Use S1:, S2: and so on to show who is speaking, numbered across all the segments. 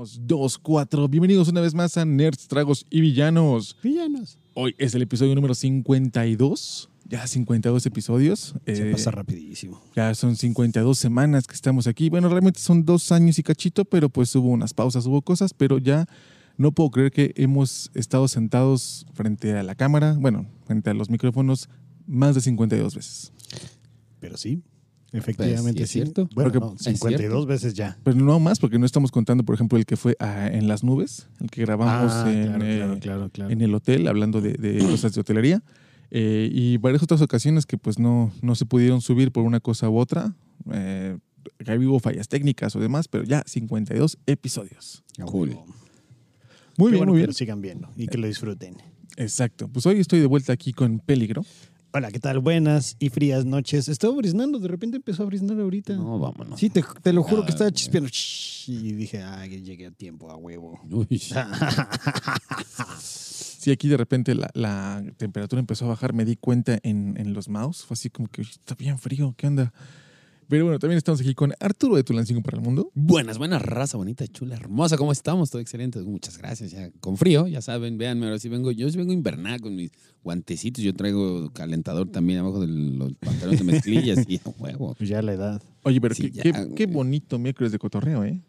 S1: Comenzamos 2-4. Bienvenidos una vez más a Nerds, Tragos y Villanos.
S2: Villanos.
S1: Hoy es el episodio número 52. Ya 52 episodios.
S2: Se
S1: Eh,
S2: pasa rapidísimo.
S1: ya son 52 semanas que estamos aquí. Bueno, realmente son dos años y cachito, pero pues hubo unas pausas, hubo cosas, pero ya no puedo creer que hemos estado sentados frente a la cámara, bueno, frente a los micrófonos, más de 52 veces.
S2: Pero sí, efectivamente
S3: Pues, sí,
S2: sí.
S3: es cierto.
S2: Bueno, no,
S3: es
S2: 52 veces ya.
S1: Pero no más, porque no estamos contando, por ejemplo, el que fue ah, en las nubes, el que grabamos
S2: Ah,
S1: en,
S2: claro,
S1: eh,
S2: claro, claro, claro.
S1: en el hotel, hablando de, de cosas de hotelería. eh, y varias otras ocasiones que pues no, no se pudieron subir por una cosa u otra. Eh, que ahí hubo fallas técnicas o demás, pero ya 52 episodios.
S2: Ah,
S3: Cool.
S1: Muy bien,
S2: bueno
S1: muy
S2: que
S1: bien.
S2: lo sigan viendo y que lo disfruten.
S1: Exacto. Pues hoy estoy de vuelta aquí con Peligro.
S2: Hola, ¿qué tal? Buenas y frías noches. Estaba briznando, de repente empezó a briznar ahorita.
S3: No, vámonos.
S2: Sí, te, te lo juro que
S3: Ah,
S2: estaba
S3: no.
S2: chispeando. Y dije, ay, llegué a tiempo, a huevo.
S3: Uy,
S1: Sí, aquí de repente la, la temperatura empezó a bajar, me di cuenta en, en los mouse. Fue así como que "Uy, está bien frío, ¿qué onda? Pero bueno, también estamos aquí con Arturo de Tulancingo para el Mundo.
S3: Buenas, buenas, raza bonita, chula, hermosa. ¿Cómo estamos? Todo excelente. Muchas gracias. Ya con frío, ya saben, véanme. Ahora sí vengo. Yo sí vengo invernal con mis guantecitos. Yo traigo calentador también abajo de los pantalones de mezclillas y a huevo.
S2: Pues ya la edad.
S1: Oye, pero
S3: Sí,
S1: qué,
S3: ya,
S1: qué- qué bonito miércoles de cotorreo, ¿eh?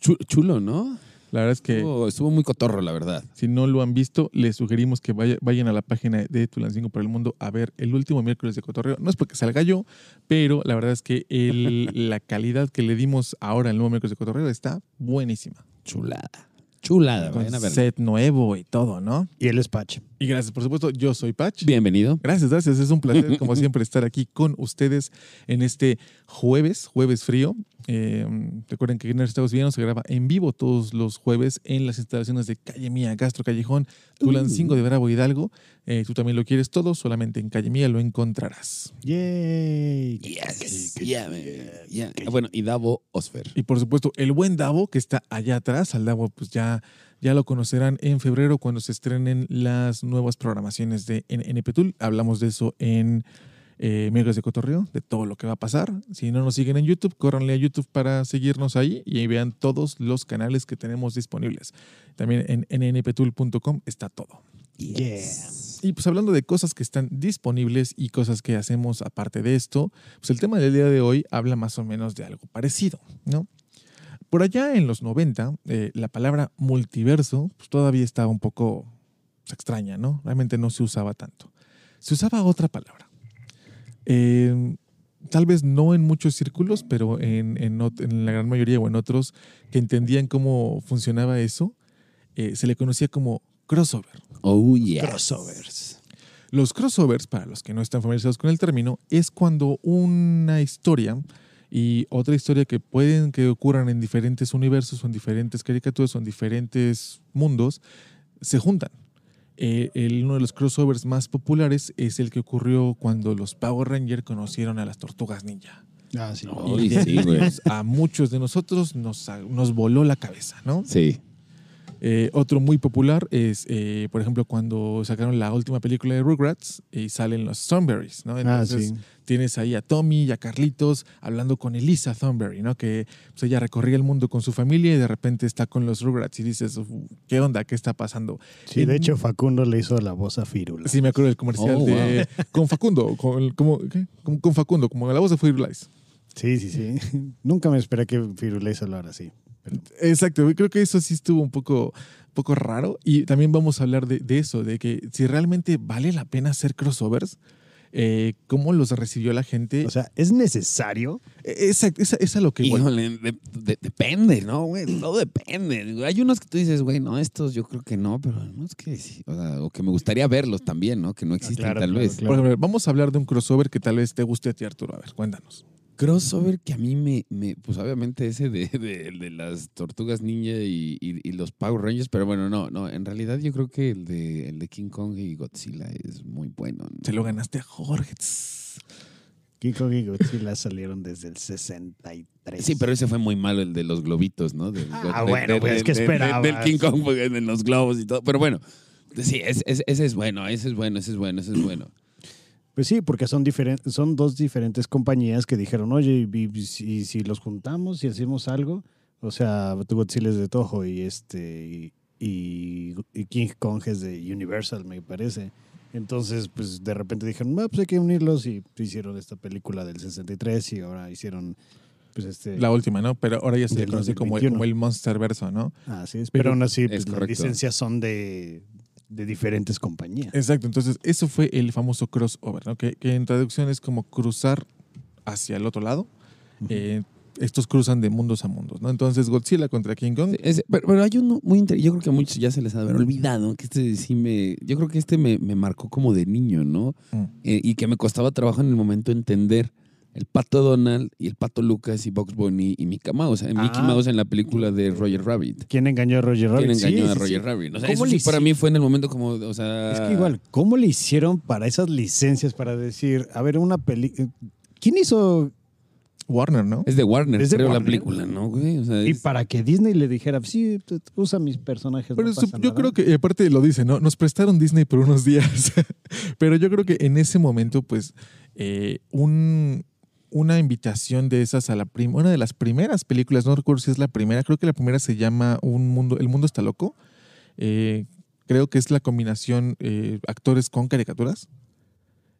S3: Chu- Chulo, ¿no?
S1: La verdad es que
S3: Estuvo, estuvo muy cotorro, la verdad.
S1: si no lo han visto, les sugerimos que vaya- vayan a la página de Tulancingo para el Mundo a ver el último miércoles de cotorreo. No es porque salga yo, pero la verdad es que el- la calidad que le dimos ahora al nuevo miércoles de cotorreo está buenísima.
S3: Chulada. Chulada,
S1: Con
S3: vayan a ver.
S1: set nuevo y todo, ¿no?
S2: Y el Patch.
S1: Y gracias, por supuesto, yo soy Patch.
S3: Bienvenido.
S1: Gracias, gracias. Es un placer, como siempre, estar aquí con ustedes en este jueves, jueves frío. Eh, recuerden que Nerds Estados Villanos se graba en vivo todos los jueves en las instalaciones de Calle Mía, Gastro Callejón, Tulancingo de Bravo Hidalgo. Eh, tú también lo quieres todo, solamente en Calle Mía lo encontrarás.
S2: Yay.
S3: Yes. Yeah. Yeah. Ah, Bueno, y Davo Osfer.
S1: Y por supuesto, el buen Davo, que está allá atrás. Al Davo, pues ya, ya lo conocerán en febrero cuando se estrenen las nuevas programaciones de NPTUL. Hablamos de eso en eh, Miércoles de Cotorreo, de todo lo que va a pasar. Si no nos siguen en YouTube, córranle a YouTube para seguirnos ahí y ahí vean todos los canales que tenemos disponibles. También en nnptool.com está todo.
S3: Yes.
S1: Y pues hablando de cosas que están disponibles y cosas que hacemos aparte de esto, pues el tema del día de hoy habla más o menos de algo parecido, ¿no? Por allá en los 90, eh, la palabra multiverso pues, todavía estaba un poco pues, extraña, ¿no? Realmente no se usaba tanto. Se usaba otra palabra. Eh, tal vez no en muchos círculos, pero en, en en la gran mayoría o en otros que entendían cómo funcionaba eso, eh, se le conocía como crossover.
S3: Oh, yeah.
S2: Crossovers.
S1: Los crossovers, para los que no están familiarizados con el término, es cuando una historia y otra historia que pueden que ocurran en diferentes universos o en diferentes caricaturas o en diferentes mundos se juntan. Eh, el- uno de los crossovers más populares es el que ocurrió cuando los Power Rangers conocieron a las tortugas ninja.
S2: Ah, sí.
S3: No.
S1: Y
S3: sí, güey.
S1: a muchos de nosotros nos, nos voló la cabeza, ¿no?
S3: Sí.
S1: Eh, otro muy popular es, eh, por ejemplo, cuando sacaron la última película de Rugrats y salen los Thornberrys, ¿no?
S2: Ah,
S1: Entonces
S2: sí.
S1: Tienes ahí a Tommy y a Carlitos hablando con Elisa Thornberry, ¿no? Que pues, ella recorría el mundo con su familia y de repente está con los Rugrats y dices, "Uf, ¿qué onda? ¿Qué está pasando?
S2: Sí, de hecho, Facundo le hizo la voz a Firula.
S1: Sí, me acuerdo del comercial
S3: Oh,
S1: de con Facundo, con, como, ¿qué? Con- con Facundo, como la voz de Firulais.
S2: Sí, sí, sí. Nunca me esperé que Firula hizo hablar así.
S1: Exacto, creo que eso sí estuvo un poco, poco raro y también vamos a hablar de, de eso, de que si realmente vale la pena hacer crossovers, eh, cómo los recibió la gente.
S2: O sea, ¿es necesario?
S1: Exacto, esa es a lo que.
S3: Híjole, de- de- depende, ¿no, güey? Todo depende. Hay unos que tú dices, güey, no, estos yo creo que no, pero no es que sí. O, sea, o que me gustaría verlos también, ¿no? Que no existen
S2: claro,
S3: tal
S2: claro,
S3: vez.
S2: claro.
S1: Por ejemplo, vamos a hablar de un crossover que tal vez te guste a ti, Arturo. A ver, cuéntanos.
S3: Crossover que a mí me, me pues obviamente ese de, de- de las tortugas ninja y, y- y los Power Rangers, pero bueno, no, no, en realidad yo creo que el de, el de King Kong y Godzilla es muy bueno. ¿no?
S1: Se lo ganaste a Jorge. Tss.
S2: Kiko y Godzilla salieron desde el 63.
S3: Sí, pero ese fue muy malo, el de los globitos, ¿no? Del-
S2: Ah,
S3: de-
S2: bueno,
S3: de-
S2: pues,
S3: de-
S2: ¿qué
S3: de-
S2: esperabas?
S3: Del King Kong, porque en los globos y todo. Pero bueno, sí, es- es- ese es bueno, ese es bueno, ese es bueno, ese es bueno.
S2: Pues sí, porque son, diferen- son dos diferentes compañías que dijeron, oye, y, y si, los juntamos y hacemos algo, O sea, Godzilla es de Toho y este y, y King Kong es de Universal, me parece. Entonces, pues de repente dijeron, ah, pues hay que unirlos y hicieron esta película del 63 y ahora hicieron pues este
S1: La última, ¿no? Pero ahora ya se conoce como,
S2: 2021.
S1: como el Monster Verso, ¿no?
S2: Así es,
S1: Pero
S2: pero aún así pues,
S3: es
S2: las licencias son de, de diferentes compañías.
S1: Exacto, entonces eso fue el famoso crossover, ¿no? Que, que en traducción es como cruzar hacia el otro lado. Eh, estos cruzan de mundos a mundos, ¿no? Entonces Godzilla contra King Kong.
S3: Sí, es- pero, pero hay uno muy interesante. Yo creo que a muchos ya se les ha de haber olvidado que este sí me. Yo creo que este me, me marcó como de niño, ¿no?
S1: Mm.
S3: Eh, y que me costaba trabajo en el momento entender. El pato Donald y el pato Lucas y Box Bunny y Mickey Mouse. Eh, Mickey
S2: Ah.
S3: Mouse en la película de Roger Rabbit.
S2: ¿Quién engañó a Roger Rabbit?
S3: ¿Quién engañó
S2: Sí,
S3: a
S2: sí,
S3: Roger
S2: sí.
S3: Rabbit? O sea,
S2: ¿Cómo
S3: eso sí para mí fue en el momento como, o sea...
S2: Es que igual, ¿cómo le hicieron para esas licencias para decir, a ver, una película... ¿Quién hizo?
S1: Warner, ¿no?
S3: Es de Warner,
S2: ¿Es de
S3: creo, la película, ¿no, güey? O sea,
S2: Y
S3: es-
S2: para que Disney le dijera, sí, usa mis personajes.
S1: Pero
S2: no
S1: eso-
S2: pasa
S1: yo
S2: nada".
S1: creo que, aparte lo dice, ¿no? Nos prestaron Disney por unos días. Pero yo creo que en ese momento, pues, eh, un, una invitación de esas a la prim- una de las primeras películas, no recuerdo si es la primera, creo que la primera se llama Un Mundo, El Mundo está loco. Eh, creo que es la combinación eh, actores con caricaturas.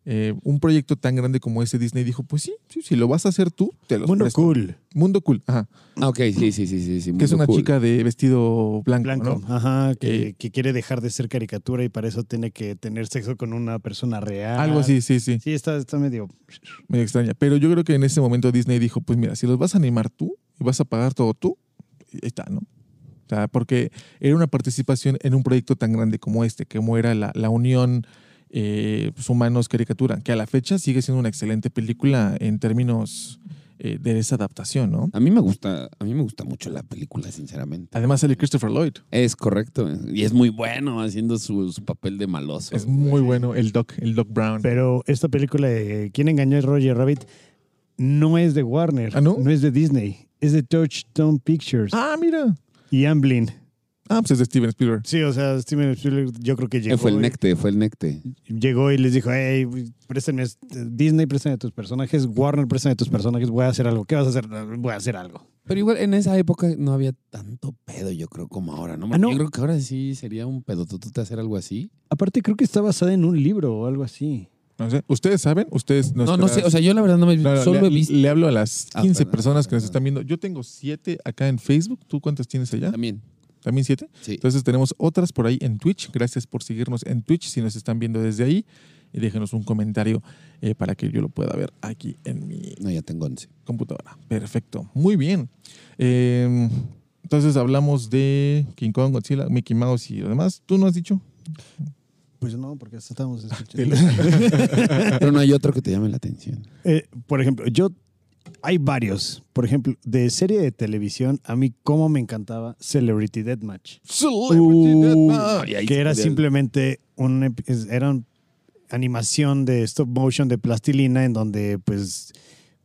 S1: Eh, un proyecto tan grande como ese Disney dijo, pues sí, sí, si lo vas a hacer tú, te lo
S2: Mundo
S1: presto.
S2: cool.
S1: Mundo cool, ajá.
S3: Ah, ok, sí, sí, sí, sí. sí
S1: Que es una
S3: cool.
S1: chica de vestido blanco,
S2: Blanco.
S1: ¿no?
S2: Ajá, que,
S1: Eh,
S2: que quiere dejar de ser caricatura y para eso tiene que tener sexo con una persona real.
S1: Algo así, sí, sí.
S2: Sí, está, está medio...
S1: medio extraña. Pero yo creo que en ese momento Disney dijo, pues mira, si los vas a animar tú y vas a pagar todo tú, ahí está, ¿no? O sea, porque era una participación en un proyecto tan grande como este, como era la, la unión eh, pues, humanos-caricatura, que a la fecha sigue siendo una excelente película en términos eh, de esa adaptación, ¿no?
S3: A mí me gusta, a mí me gusta mucho la película, sinceramente.
S1: Además sale Christopher Lloyd.
S3: Es correcto. Y es muy bueno haciendo su, su papel de maloso.
S1: Es muy bueno el Doc, el Doc Brown.
S2: Pero esta película de ¿Quién engañó a Roger Rabbit? No es de Warner.
S1: ¿Ah, no?
S2: es de Disney. Es de Touchstone Pictures
S1: ah, mira.
S2: y Amblin.
S1: Ah, pues es de Steven Spielberg.
S2: Sí, o sea, Steven Spielberg yo creo que
S3: Eh,
S2: llegó,
S3: fue el
S2: y-
S3: Necte, fue el Necte.
S2: llegó y les dijo, hey, préstame, este- Disney, préstame tus personajes, Warner, préstame tus personajes, voy a hacer algo. ¿Qué vas a hacer? Voy a hacer algo.
S3: Pero igual en esa época no había tanto pedo, yo creo, como ahora, ¿no?
S2: Ah, no.
S3: Yo creo que ahora sí sería un pedototote hacer algo así.
S2: Aparte creo que está basada en un libro o algo así.
S1: No sé. ¿Ustedes saben? ¿Ustedes
S3: No, no sé, o sea, yo la verdad no me
S1: No, no,
S3: solo
S1: le,
S3: he visto
S1: le hablo a las
S3: Ah,
S1: 15
S3: perdón,
S1: personas que nos están viendo. Yo tengo siete acá en Facebook. ¿Tú cuántas tienes allá?
S3: también.
S1: ¿También siete?
S3: Sí.
S1: Entonces tenemos otras por ahí en Twitch. Gracias por seguirnos en Twitch si nos están viendo desde ahí. Y déjenos un comentario eh, para que yo lo pueda ver aquí en mi
S3: No, ya tengo 11.
S1: computadora. Perfecto. Muy bien. Eh, entonces hablamos de King Kong, Godzilla, Mickey Mouse y lo demás. ¿Tú no has dicho?
S2: Pues no, porque hasta estamos escuchando.
S3: Pero no hay otro que te llame la atención.
S2: Eh, por ejemplo, yo hay varios. Por ejemplo, de serie de televisión, a mí cómo me encantaba Celebrity Deathmatch.
S1: Celebrity Deathmatch.
S2: Que era simplemente un, era un- animación de stop motion de plastilina en donde pues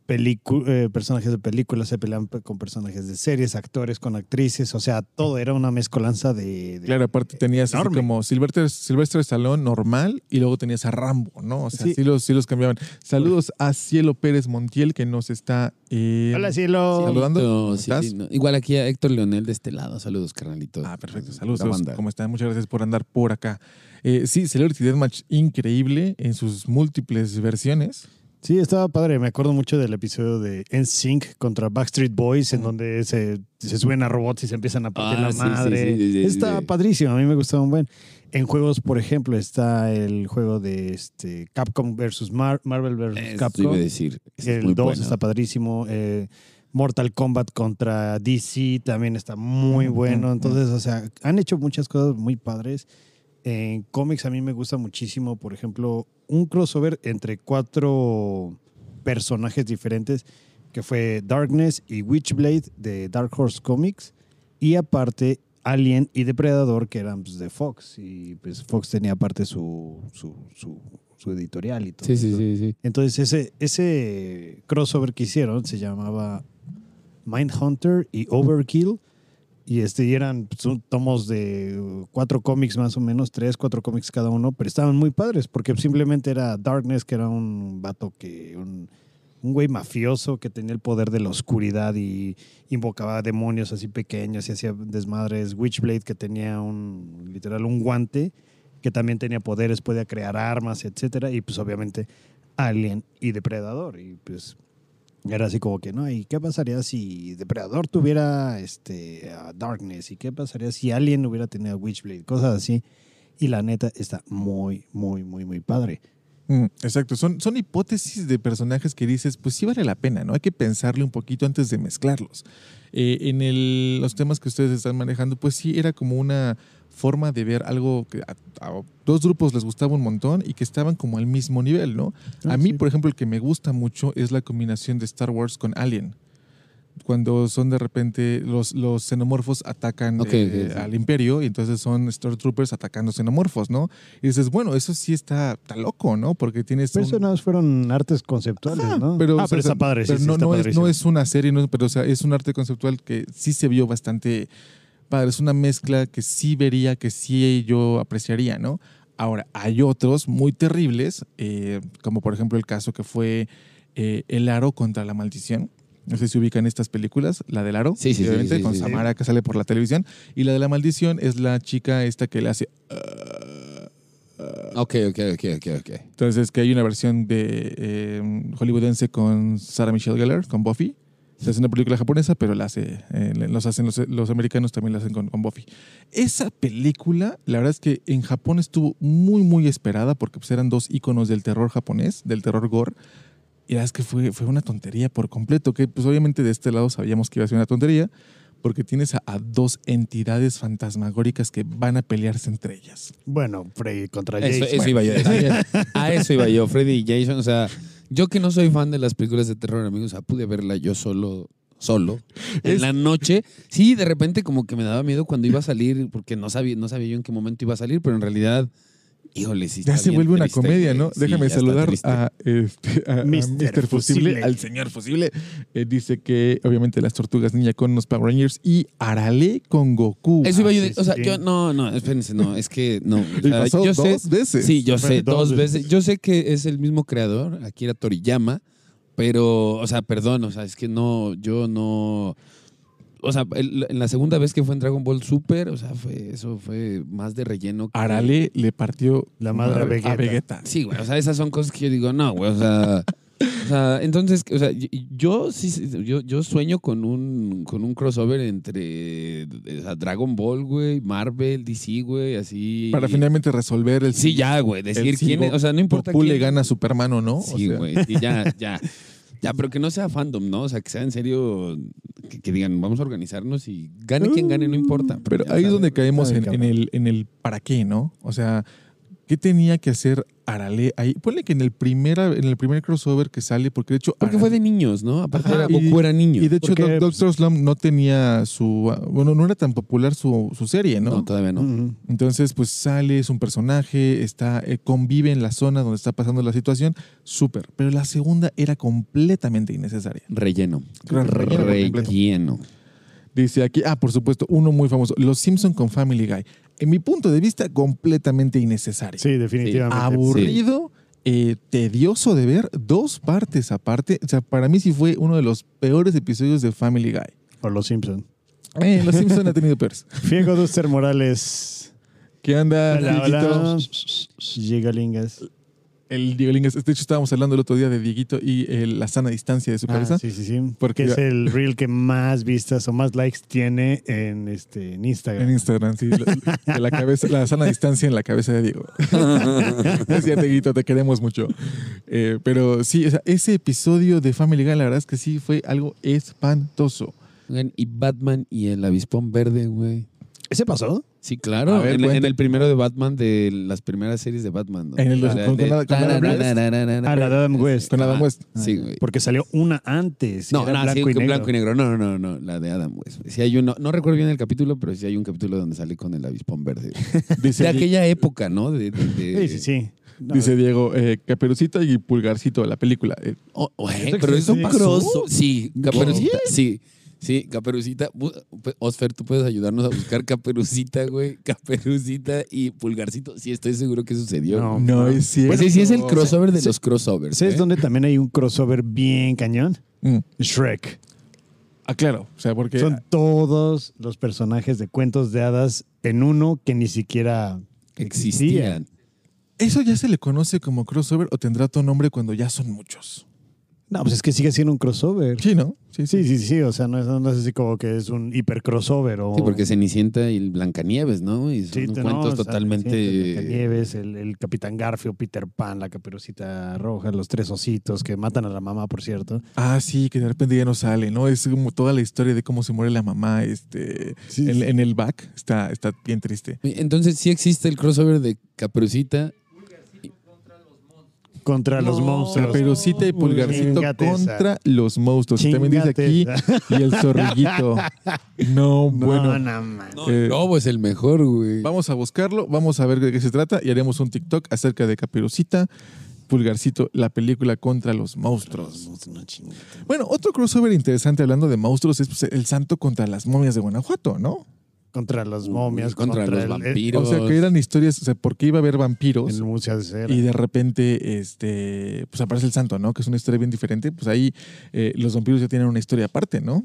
S2: eh, personajes de películas se pelean pe- con personajes de series, actores con actrices, o sea, todo era una mezcolanza de... de-
S1: Claro, aparte tenías así
S2: Enorme.
S1: como Silvestre, Silvestre Stallone normal y luego tenías a Rambo, ¿no? O sea, sí,
S2: Sí.
S1: los, sí los cambiaban. Saludos a Cielo Pérez Montiel que nos está eh,
S2: Hola, cielo.
S1: saludando.
S3: No,
S1: ¿Cómo
S3: sí,
S1: estás?
S3: sí, no. Igual aquí a Héctor Leonel de este lado. Saludos, carnalito.
S1: Ah, perfecto. Saludos.
S3: banda.
S1: ¿Cómo están? Muchas gracias por andar por acá. Eh, sí, Celebrity Deathmatch increíble en sus múltiples versiones.
S2: Sí, estaba padre. Me acuerdo mucho del episodio de NSYNC contra Backstreet Boys, en donde se, se suben a robots y se empiezan a partir
S3: Ah,
S2: la
S3: sí,
S2: madre.
S3: sí, sí, sí,
S2: está padrísimo. A mí me gustaba un buen. En juegos, por ejemplo, está el juego de este Capcom versus Mar- Marvel versus
S3: Eso
S2: Capcom.
S3: decir.
S2: El
S3: muy
S2: 2
S3: bueno.
S2: está padrísimo. eh, Mortal Kombat contra DC también está muy bueno. Entonces, o sea, han hecho muchas cosas muy padres. En cómics a mí me gusta muchísimo, por ejemplo, un crossover entre cuatro personajes diferentes, que fue Darkness y Witchblade de Dark Horse Comics, y aparte Alien y Depredador, que eran pues, de Fox, y pues Fox tenía aparte su, su, su, su editorial y todo.
S3: Sí, sí, sí, sí.
S2: Entonces ese, ese crossover que hicieron se llamaba Mindhunter y Overkill. Y este eran pues, tomos de uh, cuatro cómics más o menos, tres, cuatro cómics cada uno, pero estaban muy padres porque simplemente era Darkness, que era un vato que, un un güey mafioso que tenía el poder de la oscuridad y invocaba demonios así pequeños y hacía desmadres. Witchblade que tenía un, literal, un guante que también tenía poderes, podía crear armas, etcétera. Y pues obviamente Alien y Depredador. Y pues era así como que, ¿no? ¿Y qué pasaría si Depredador tuviera este, a Darkness? ¿Y qué pasaría si Alien hubiera tenido a Witchblade? Cosas así. Y la neta está muy, muy, muy, muy padre.
S1: Mm, exacto, son, son hipótesis de personajes que dices, pues sí vale la pena, ¿no? Hay que pensarle un poquito antes de mezclarlos. Eh, en el- los temas que ustedes están manejando, pues sí era como una forma de ver algo que a, a dos grupos les gustaba un montón y que estaban como al mismo nivel, ¿no?
S2: Ah,
S1: a mí,
S2: sí.
S1: por ejemplo, el que me gusta mucho es la combinación de Star Wars con Alien. Cuando son de repente los, los xenomorfos atacan eh,
S3: sí.
S1: al imperio y entonces son Stormtroopers atacando xenomorfos, ¿no? Y dices, bueno, eso sí está, está loco, ¿no? Porque tienes...
S2: Pero
S1: un-
S2: eso más fueron artes conceptuales, ¿no?
S1: Pero,
S2: ah,
S1: o sea,
S2: pero está padre, sí,
S1: pero
S2: sí,
S1: no,
S2: está
S1: no, es, no es una serie, no, pero o sea, es un arte conceptual que sí se vio bastante padre. Es una mezcla que sí vería, que sí yo apreciaría, ¿no? Ahora, hay otros muy terribles, eh, como por ejemplo el caso que fue eh, El Aro contra la Maldición. No sé si ubican estas películas, la del Aro,
S3: Sí, sí, sí,
S1: obviamente,
S3: sí,
S1: con. Samara que sale por la televisión. Y la de la Maldición es la chica esta que le hace...
S3: Ok, ok, ok, ok, ok.
S1: Entonces, que hay una versión de eh, hollywoodense con Sarah Michelle Gellar, con Buffy. Se hace una película japonesa, pero la hace, eh, los hacen los, los americanos también la hacen con, con Buffy. Esa película, la verdad es que en Japón estuvo muy, muy esperada porque pues, eran dos íconos del terror japonés, del terror gore. Y la verdad es que fue, fue una tontería por completo, que pues obviamente de este lado sabíamos que iba a ser una tontería, porque tienes a, a dos entidades fantasmagóricas que van a pelearse entre ellas.
S2: Bueno, Freddy contra
S3: Eso,
S2: Jason.
S3: eso iba yo. A eso iba yo, Freddy y Jason. O sea, yo que no soy fan de las películas de terror, amigos, o sea, pude verla yo solo, solo, en
S1: Es-
S3: la noche. Sí, de repente como que me daba miedo cuando iba a salir, porque no sabía, no sabía yo en qué momento iba a salir, pero en realidad, híjole, sí.
S1: Ya se
S3: bien
S1: vuelve una
S3: triste,
S1: comedia. ¿no?
S3: Sí,
S1: Déjame saludar a, este, a, a
S2: Mr.
S1: Fusible,
S2: Fusible.
S1: al señor Fusible. Eh, dice que obviamente las tortugas ninja con los Power Rangers y Arale con Goku.
S3: Eso iba yo, de-
S2: sí,
S3: o sea, yo no, no, espérense, no, es que no. o
S1: Y
S3: sea,
S1: pasó
S3: yo sé,
S1: dos veces.
S3: Sí, yo sé,
S2: Dos
S3: dos
S2: veces.
S3: veces. Yo sé que es el mismo creador, Akira Toriyama, pero, o sea, perdón, o sea, es que no, yo no. O sea, el- en la segunda vez que fue en Dragon Ball Super, o sea, fue eso fue más de relleno. que-
S1: Arale le partió
S2: La madre a Vegeta.
S3: Sí, güey, o sea, esas son cosas que yo digo, no, güey, o sea. O sea, entonces, o sea, yo sí, sí, yo, yo sueño con un, con un crossover entre o sea, Dragon Ball, güey, Marvel, DC, güey, así.
S1: Para finalmente resolver el.
S3: Sí, ya, güey, decir quién es, o sea, no importa
S1: Goku le
S3: quién-
S1: gana a Superman o no. o
S3: Sí,
S1: sea,
S3: güey. Y ya, ya. Ya, pero que no sea fandom, ¿no? O sea, que sea en serio, que, que digan, vamos a organizarnos y gane quien gane, no importa.
S1: Pero
S3: ya
S1: ahí es donde caemos en, en el, en el para qué, ¿no? O sea, ¿qué tenía que hacer Arale ahí? Ponle que en el, primera, en el primer crossover que sale, porque de hecho.
S3: Porque
S1: Arale-
S3: fue de niños, ¿no? Aparte era,
S1: y-
S3: Goku era niño.
S1: Y de hecho,
S2: Porque,
S1: Doctor Slump no tenía su. Bueno, no era tan popular su, su serie, ¿no?
S3: no, todavía no.
S1: Entonces, pues sale, es un personaje, está, eh, convive en la zona donde está pasando la situación, súper. Pero la segunda era completamente innecesaria.
S3: Relleno.
S1: Re- relleno.
S3: Relleno.
S1: Dice aquí, ah, por supuesto, uno muy famoso, Los Simpson con Family Guy. En mi punto de vista, completamente innecesario.
S2: Sí, definitivamente.
S1: Aburrido, eh, tedioso de ver, dos partes aparte. O sea, para mí sí fue uno de los peores episodios de Family Guy.
S2: Por los Simpsons.
S1: Eh, Los Simpson ha tenido peores.
S2: Fiego Duster Morales.
S1: ¿Qué anda,
S2: Hola, hola. Gigalingas.
S1: El Diego Lingas. De hecho, estábamos hablando el otro día de Dieguito y eh, la sana distancia de su
S2: Ah,
S1: cabeza.
S2: sí, sí, sí.
S1: Porque-
S2: es el reel que más vistas o más likes tiene en, este, en Instagram.
S1: En Instagram, sí. La, de la cabeza, la sana distancia en la cabeza de Diego. Decía Dieguito, te queremos mucho. Eh, pero sí, o sea, ese episodio de Family Guy, la verdad es que sí fue algo espantoso.
S3: Y Batman y el avispón verde, güey.
S2: ¿Ese pasó?
S3: Sí, claro.
S1: A ver,
S3: en, en
S1: cuenta.
S3: el primero de Batman, de las primeras series de Batman. ¿no?
S1: En el-
S3: de-
S1: con- con
S3: de-
S1: Adam- con Adam West.
S2: Ah, la de Adam West.
S1: Con Adam. West.
S3: Sí, güey.
S2: Porque salió una antes.
S3: No, no,
S2: blanco
S3: sí,
S2: y negro.
S3: blanco y negro. No, no, no, la de Adam West. Sí hay uno, no recuerdo bien el capítulo, pero sí hay un capítulo donde sale con el avispón verde.
S1: Dice,
S3: De aquella época, ¿no? De, de- de-
S2: Sí, sí, sí. No,
S1: dice Diego, eh, Caperucita y Pulgarcito, la película. Eh,
S3: Oh,
S2: que
S3: pero
S2: sí,
S3: es un
S2: sí.
S3: cross. Sí, Caperucita, sí. Sí, Caperucita. Bu- Osfer, tú puedes ayudarnos a buscar Caperucita, güey. Caperucita y Pulgarcito. Sí, estoy seguro que sucedió.
S2: No,
S1: No es cierto.
S3: Pues sí, sí es el crossover de
S2: Sí.
S3: los crossovers.
S2: ¿Sabes
S3: ¿eh?
S2: dónde también hay un crossover bien cañón?
S1: Mm.
S2: Shrek.
S1: Ah, claro. O sea, porque
S2: Son todos los personajes de cuentos de hadas en uno que ni siquiera
S3: Existían.
S1: eso ya se le conoce como crossover o tendrá otro nombre cuando ya son muchos.
S2: No, pues es que sigue siendo un crossover.
S1: Sí, ¿no? Sí,
S2: Sí, sí, sí. O sea, no es, no es así como que es un hiper crossover o.
S3: Sí, porque Cenicienta y el Blancanieves, ¿no? Y son
S2: Sí, te-
S3: cuentos
S2: no, o sea,
S3: totalmente.
S2: Nieves, el, el Capitán Garfio, Peter Pan, la Caperucita Roja, los tres ositos que matan a la mamá, por cierto.
S1: Ah, sí, que de repente ya no sale, ¿no? Es como toda la historia de cómo se muere la mamá este,
S2: Sí,
S1: en,
S2: sí.
S1: en el back. Está, está bien triste.
S3: Entonces, sí existe el crossover de Caperucita.
S2: Contra los monstruos.
S1: Caperucita y Pulgarcito
S2: esa.
S1: contra los monstruos. Y También dice aquí, y el zorrillito. No,
S2: No,
S1: bueno.
S2: no.
S3: No,
S1: Eh,
S3: lobo es el mejor, güey.
S1: Vamos a buscarlo, vamos a ver de qué se trata y haremos un TikTok acerca de Caperucita, Pulgarcito, la película contra los monstruos.
S2: No, chingate.
S1: Bueno, otro crossover interesante hablando de monstruos es pues, el santo contra las momias de Guanajuato, ¿no?
S2: Contra las momias,
S3: Contra los
S2: el- el-
S3: vampiros.
S1: O sea, que eran historias, o sea, ¿por qué iba a haber vampiros?
S2: El museo de cera.
S1: Y de repente, este, pues aparece el santo, ¿no? Que es una historia bien diferente. Pues ahí eh, los vampiros ya tienen una historia aparte, ¿no?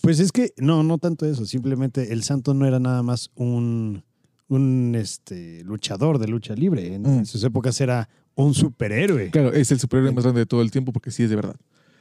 S2: Pues es que, no, no tanto eso. Simplemente el santo no era nada más un, un este, luchador de lucha libre. En
S1: Mm.
S2: sus épocas era un superhéroe.
S1: Claro, es el superhéroe más grande de todo el tiempo porque sí es de verdad.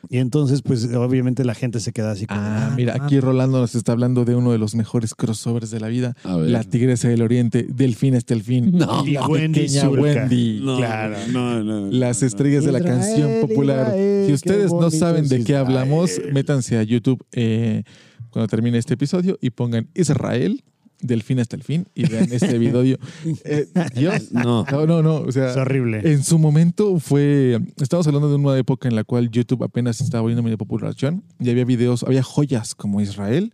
S2: Y entonces, pues obviamente la gente se queda así como.
S1: Ah, mira, aquí Rolando nos está hablando de uno de los mejores crossovers de la vida.
S3: A ver.
S1: La tigresa del oriente, Delfín hasta el fin.
S3: No.
S2: Y
S1: la
S2: Wendy
S1: pequeña. Wendy.
S3: No,
S2: Claro.
S3: No, no.
S1: Las
S3: no,
S1: estrellas de la
S2: Israel,
S1: canción popular.
S2: Israel,
S1: si ustedes no saben de qué hablamos,
S2: Israel.
S1: métanse a YouTube eh, cuando termine este episodio y pongan Israel, Delfín hasta el fin y vean este video. Eh, Dios.
S3: No.
S1: No, no, no. O sea,
S2: Es horrible.
S1: en su momento fue. Estamos hablando de una época en la cual YouTube apenas estaba volviendo medio populación y había videos, había joyas como Israel,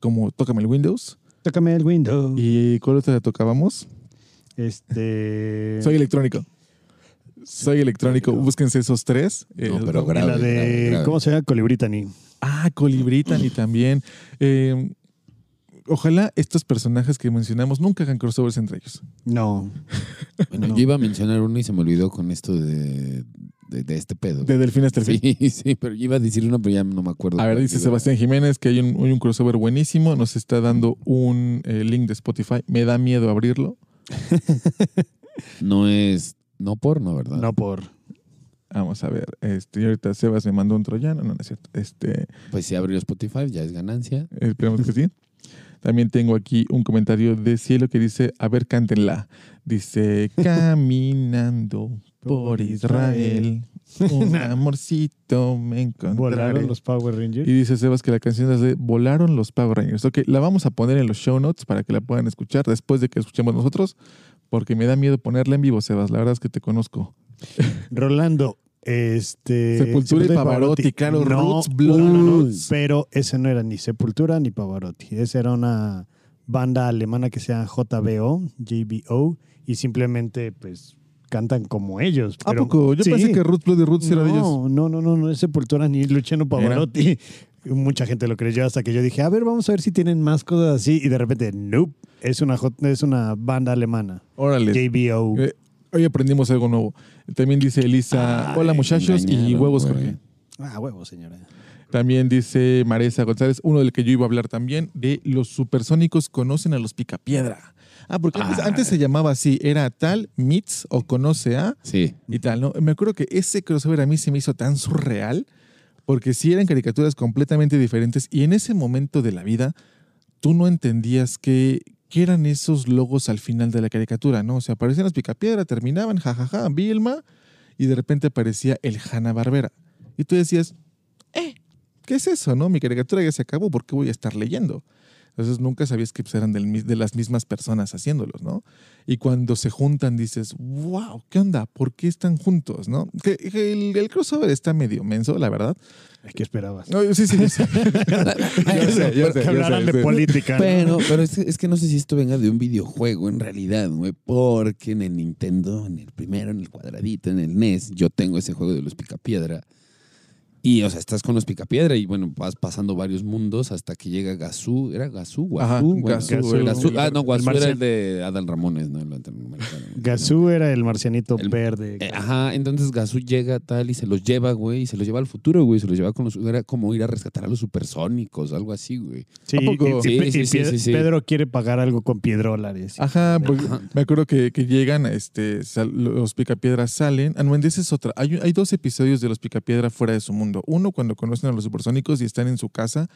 S1: como Tócame el Windows.
S2: Tócame el window.
S1: ¿Y cuál otra tocábamos?
S2: Este.
S1: Soy electrónico. Soy electrónico. Búsquense esos tres. Eh,
S3: No, pero
S2: y
S3: grave,
S2: la de.
S3: grave, grave.
S2: ¿Cómo se llama? Colibritani.
S1: Ah, Colibritani también. Eh, ojalá estos personajes que mencionamos nunca hagan crossovers entre ellos.
S2: No.
S3: Bueno,
S2: No.
S3: yo iba a mencionar uno y se me olvidó con esto de, de, de este pedo.
S1: De Delfín hasta el fin.
S3: Sí, sí, pero yo iba a decir uno, pero ya no me acuerdo.
S1: A ver, dice. Sebastián Jiménez que hay un, hay un crossover buenísimo. Nos está dando un eh, link de Spotify. Me da miedo abrirlo.
S3: No es. No porno, ¿verdad?
S2: No por.
S1: Vamos a ver. Este, ahorita Sebas me mandó un troyano. No, no es cierto. Este,
S3: Pues si abrió Spotify ya es ganancia.
S1: esperemos que sí. También tengo aquí un comentario de Cielo que dice, a ver, cántenla. Dice, caminando por Israel, un amorcito me encontraré.
S2: Volaron los Power
S1: Y
S2: Rangers.
S1: dice Sebas que la canción es de Volaron los Power Rangers. Ok, la vamos a poner en los show notes para que la puedan escuchar después de que escuchemos nosotros, porque me da miedo ponerla en vivo, Sebas. La verdad es que te conozco.
S2: Rolando. Este.
S1: Sepultura y Pavarotti, claro, Roots, Blues.
S2: no, no, no, pero ese no era ni Sepultura ni Pavarotti. Esa era una banda alemana que se llama JBO, JBO, y simplemente, pues, cantan como ellos.
S1: ¿A poco? Yo
S2: Sí.
S1: pensé que Roots y Roots era de ellos.
S2: No, no, no, no, no es Sepultura ni Luciano Pavarotti. Mucha gente lo creyó hasta que yo dije, a ver, vamos a ver si tienen más cosas así. Y de repente, nope, es una, es una banda alemana.
S1: Órale.
S2: JBO.
S1: Eh, hoy aprendimos algo nuevo. También dice Elisa,
S3: Ay,
S1: hola muchachos y huevos
S3: güey.
S1: Jorge.
S2: Ah, huevo, señora.
S1: También dice Maresa González, uno del que yo iba a hablar también, de los supersónicos conocen a los picapiedra. Ah, porque antes,
S3: Ah.
S1: antes se llamaba así, era tal, Meets o conoce a
S3: Sí.
S1: y tal, ¿no? Me acuerdo que ese crossover a mí se me hizo tan surreal, porque sí eran caricaturas completamente diferentes y en ese momento de la vida tú no entendías qué, qué eran esos logos al final de la caricatura, ¿no? O sea, aparecían los picapiedra, terminaban, jajaja, Vilma, y de repente aparecía el Hanna Barbera. Y tú decías, eh, ¿qué es eso, no? Mi caricatura ya se acabó, ¿por qué voy a estar leyendo? Entonces nunca sabías que pues, eran del de las mismas personas haciéndolos, ¿no? Y cuando se juntan dices, wow, ¿qué onda? ¿Por qué están juntos, no? Que, que el, el crossover está medio menso, la verdad.
S2: ¿Qué esperabas?
S1: No, sí, sí, sí.
S2: Que hablaran de política. ¿no?
S3: Pero, pero es, que- es que no sé si esto venga de un videojuego en realidad, güey. Porque en el Nintendo, en el primero, en el cuadradito, en el NES, yo tengo ese juego de los Picapiedra. Y, o sea, estás con los picapiedra y, bueno, vas pasando varios mundos hasta que llega Gazú. ¿Era Gazú?
S1: Ajá,
S3: ¿Guazú? Bueno,
S1: Gazú,
S2: Gazú,
S3: Gazú. Ah, no,
S2: el
S3: Guazú era el de Adal Ramones, ¿no?
S2: Gazú era el marcianito
S3: El-
S2: verde.
S3: Eh, ajá, entonces Gazú llega tal y se los lleva, güey, y se los lleva al futuro, güey, se los lleva con los... Era como ir a rescatar a los supersónicos, algo así, güey.
S2: Sí,
S3: Sí, sí, sí,
S2: Pie-
S3: sí, sí.
S2: Pedro quiere pagar algo con piedrólares.
S1: Ajá, porque me acuerdo que, que llegan, este, sal- los picapiedras salen. Ah, no, esa es otra. Hay, hay dos episodios de los picapiedra fuera de su mundo. Uno cuando conocen a los supersónicos y están en su casa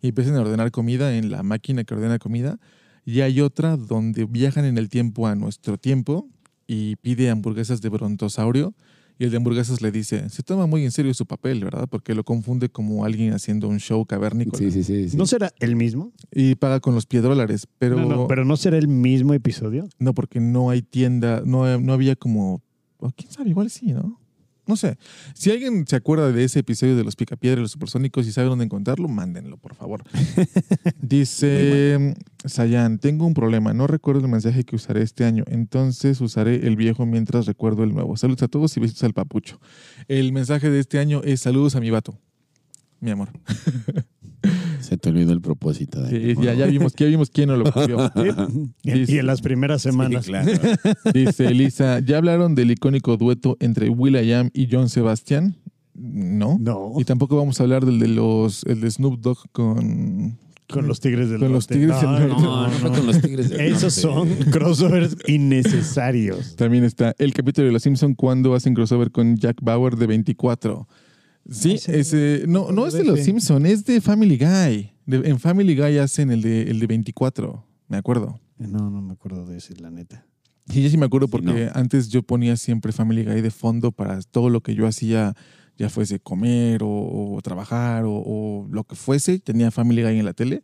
S1: y empiezan a ordenar comida en la máquina que ordena comida. Y hay otra donde viajan en el tiempo a nuestro tiempo y pide hamburguesas de brontosaurio. Y el de hamburguesas le dice, se toma muy en serio su papel, ¿verdad? Porque lo confunde como alguien haciendo un show cavernícola.
S3: Sí, sí, sí. sí.
S2: ¿No será el mismo?
S1: Y paga con los piedrólares, pero...
S2: No, no, pero no será el mismo episodio.
S1: No, porque no hay tienda, no, no había como. o quién sabe, igual sí, ¿no? No sé. Si alguien se acuerda de ese episodio de los Picapiedra y los Supersónicos y sabe dónde encontrarlo, mándenlo, por favor. Dice Sayan, tengo un problema. No recuerdo el mensaje que usaré este año. Entonces usaré el viejo mientras recuerdo el nuevo. Saludos a todos y besitos al papucho. El mensaje de este año es saludos a mi vato. Mi amor.
S3: Se te olvidó el propósito.
S1: Sí,
S3: Dani.
S1: ya, ya vimos, ya vimos quién nos lo copió.
S2: Y,
S1: Dice-
S2: y en las primeras semanas.
S3: Sí, claro.
S1: Dice Elisa, ¿ya hablaron del icónico dueto entre Will.i.am y John Sebastian? No.
S2: No,
S1: Y tampoco vamos a hablar del de los el de Snoop Dogg con
S2: con los Tigres del
S1: Con los
S2: Norte.
S1: Tigres del
S2: No,
S1: Norte.
S3: No, no con los Tigres del
S2: Esos
S3: Norte.
S2: son crossovers innecesarios.
S1: también está el capítulo de Los Simpson cuando hacen crossover con Jack Bauer de 24. Sí,
S2: Ese-
S1: no no es de Los
S2: ese.
S1: Simpson, es de Family Guy. De- en Family Guy hacen el de el de 24, me acuerdo.
S2: No, no me acuerdo de ese, la neta.
S1: Sí, yo sí me acuerdo
S3: Sí,
S1: porque antes yo ponía siempre Family Guy de fondo para todo lo que yo hacía, ya fuese comer o, o trabajar o, o lo que fuese, tenía Family Guy en la tele.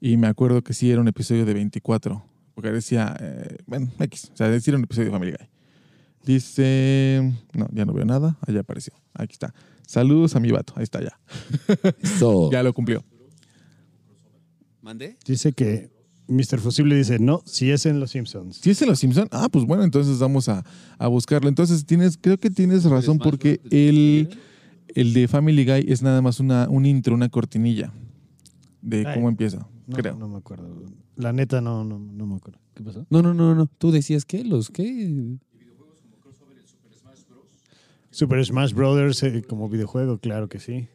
S1: Y me acuerdo que sí era un episodio de 24, porque decía, eh, bueno, X, o sea, decía era un episodio de Family Guy. Dice, no, ya no veo nada, allá apareció, aquí está. Saludos a mi vato, ahí está ya,
S3: Eso.
S1: ya lo cumplió.
S3: ¿Mandé?
S2: Dice que Mr. Fusible dice, no, si es en Los Simpsons.
S1: Si es en Los Simpson, ah, pues bueno, entonces vamos a, a buscarlo. Entonces tienes, creo que tienes razón porque el, el de Family Guy es nada más una, un intro, una cortinilla de
S2: Ay.
S1: cómo empieza,
S2: No,
S1: creo.
S2: no me acuerdo. La neta no, no, no me acuerdo. ¿Qué pasó?
S3: No, no, no, no. Tú decías que los qué.
S2: Super Smash Brothers eh, como videojuego, claro que sí.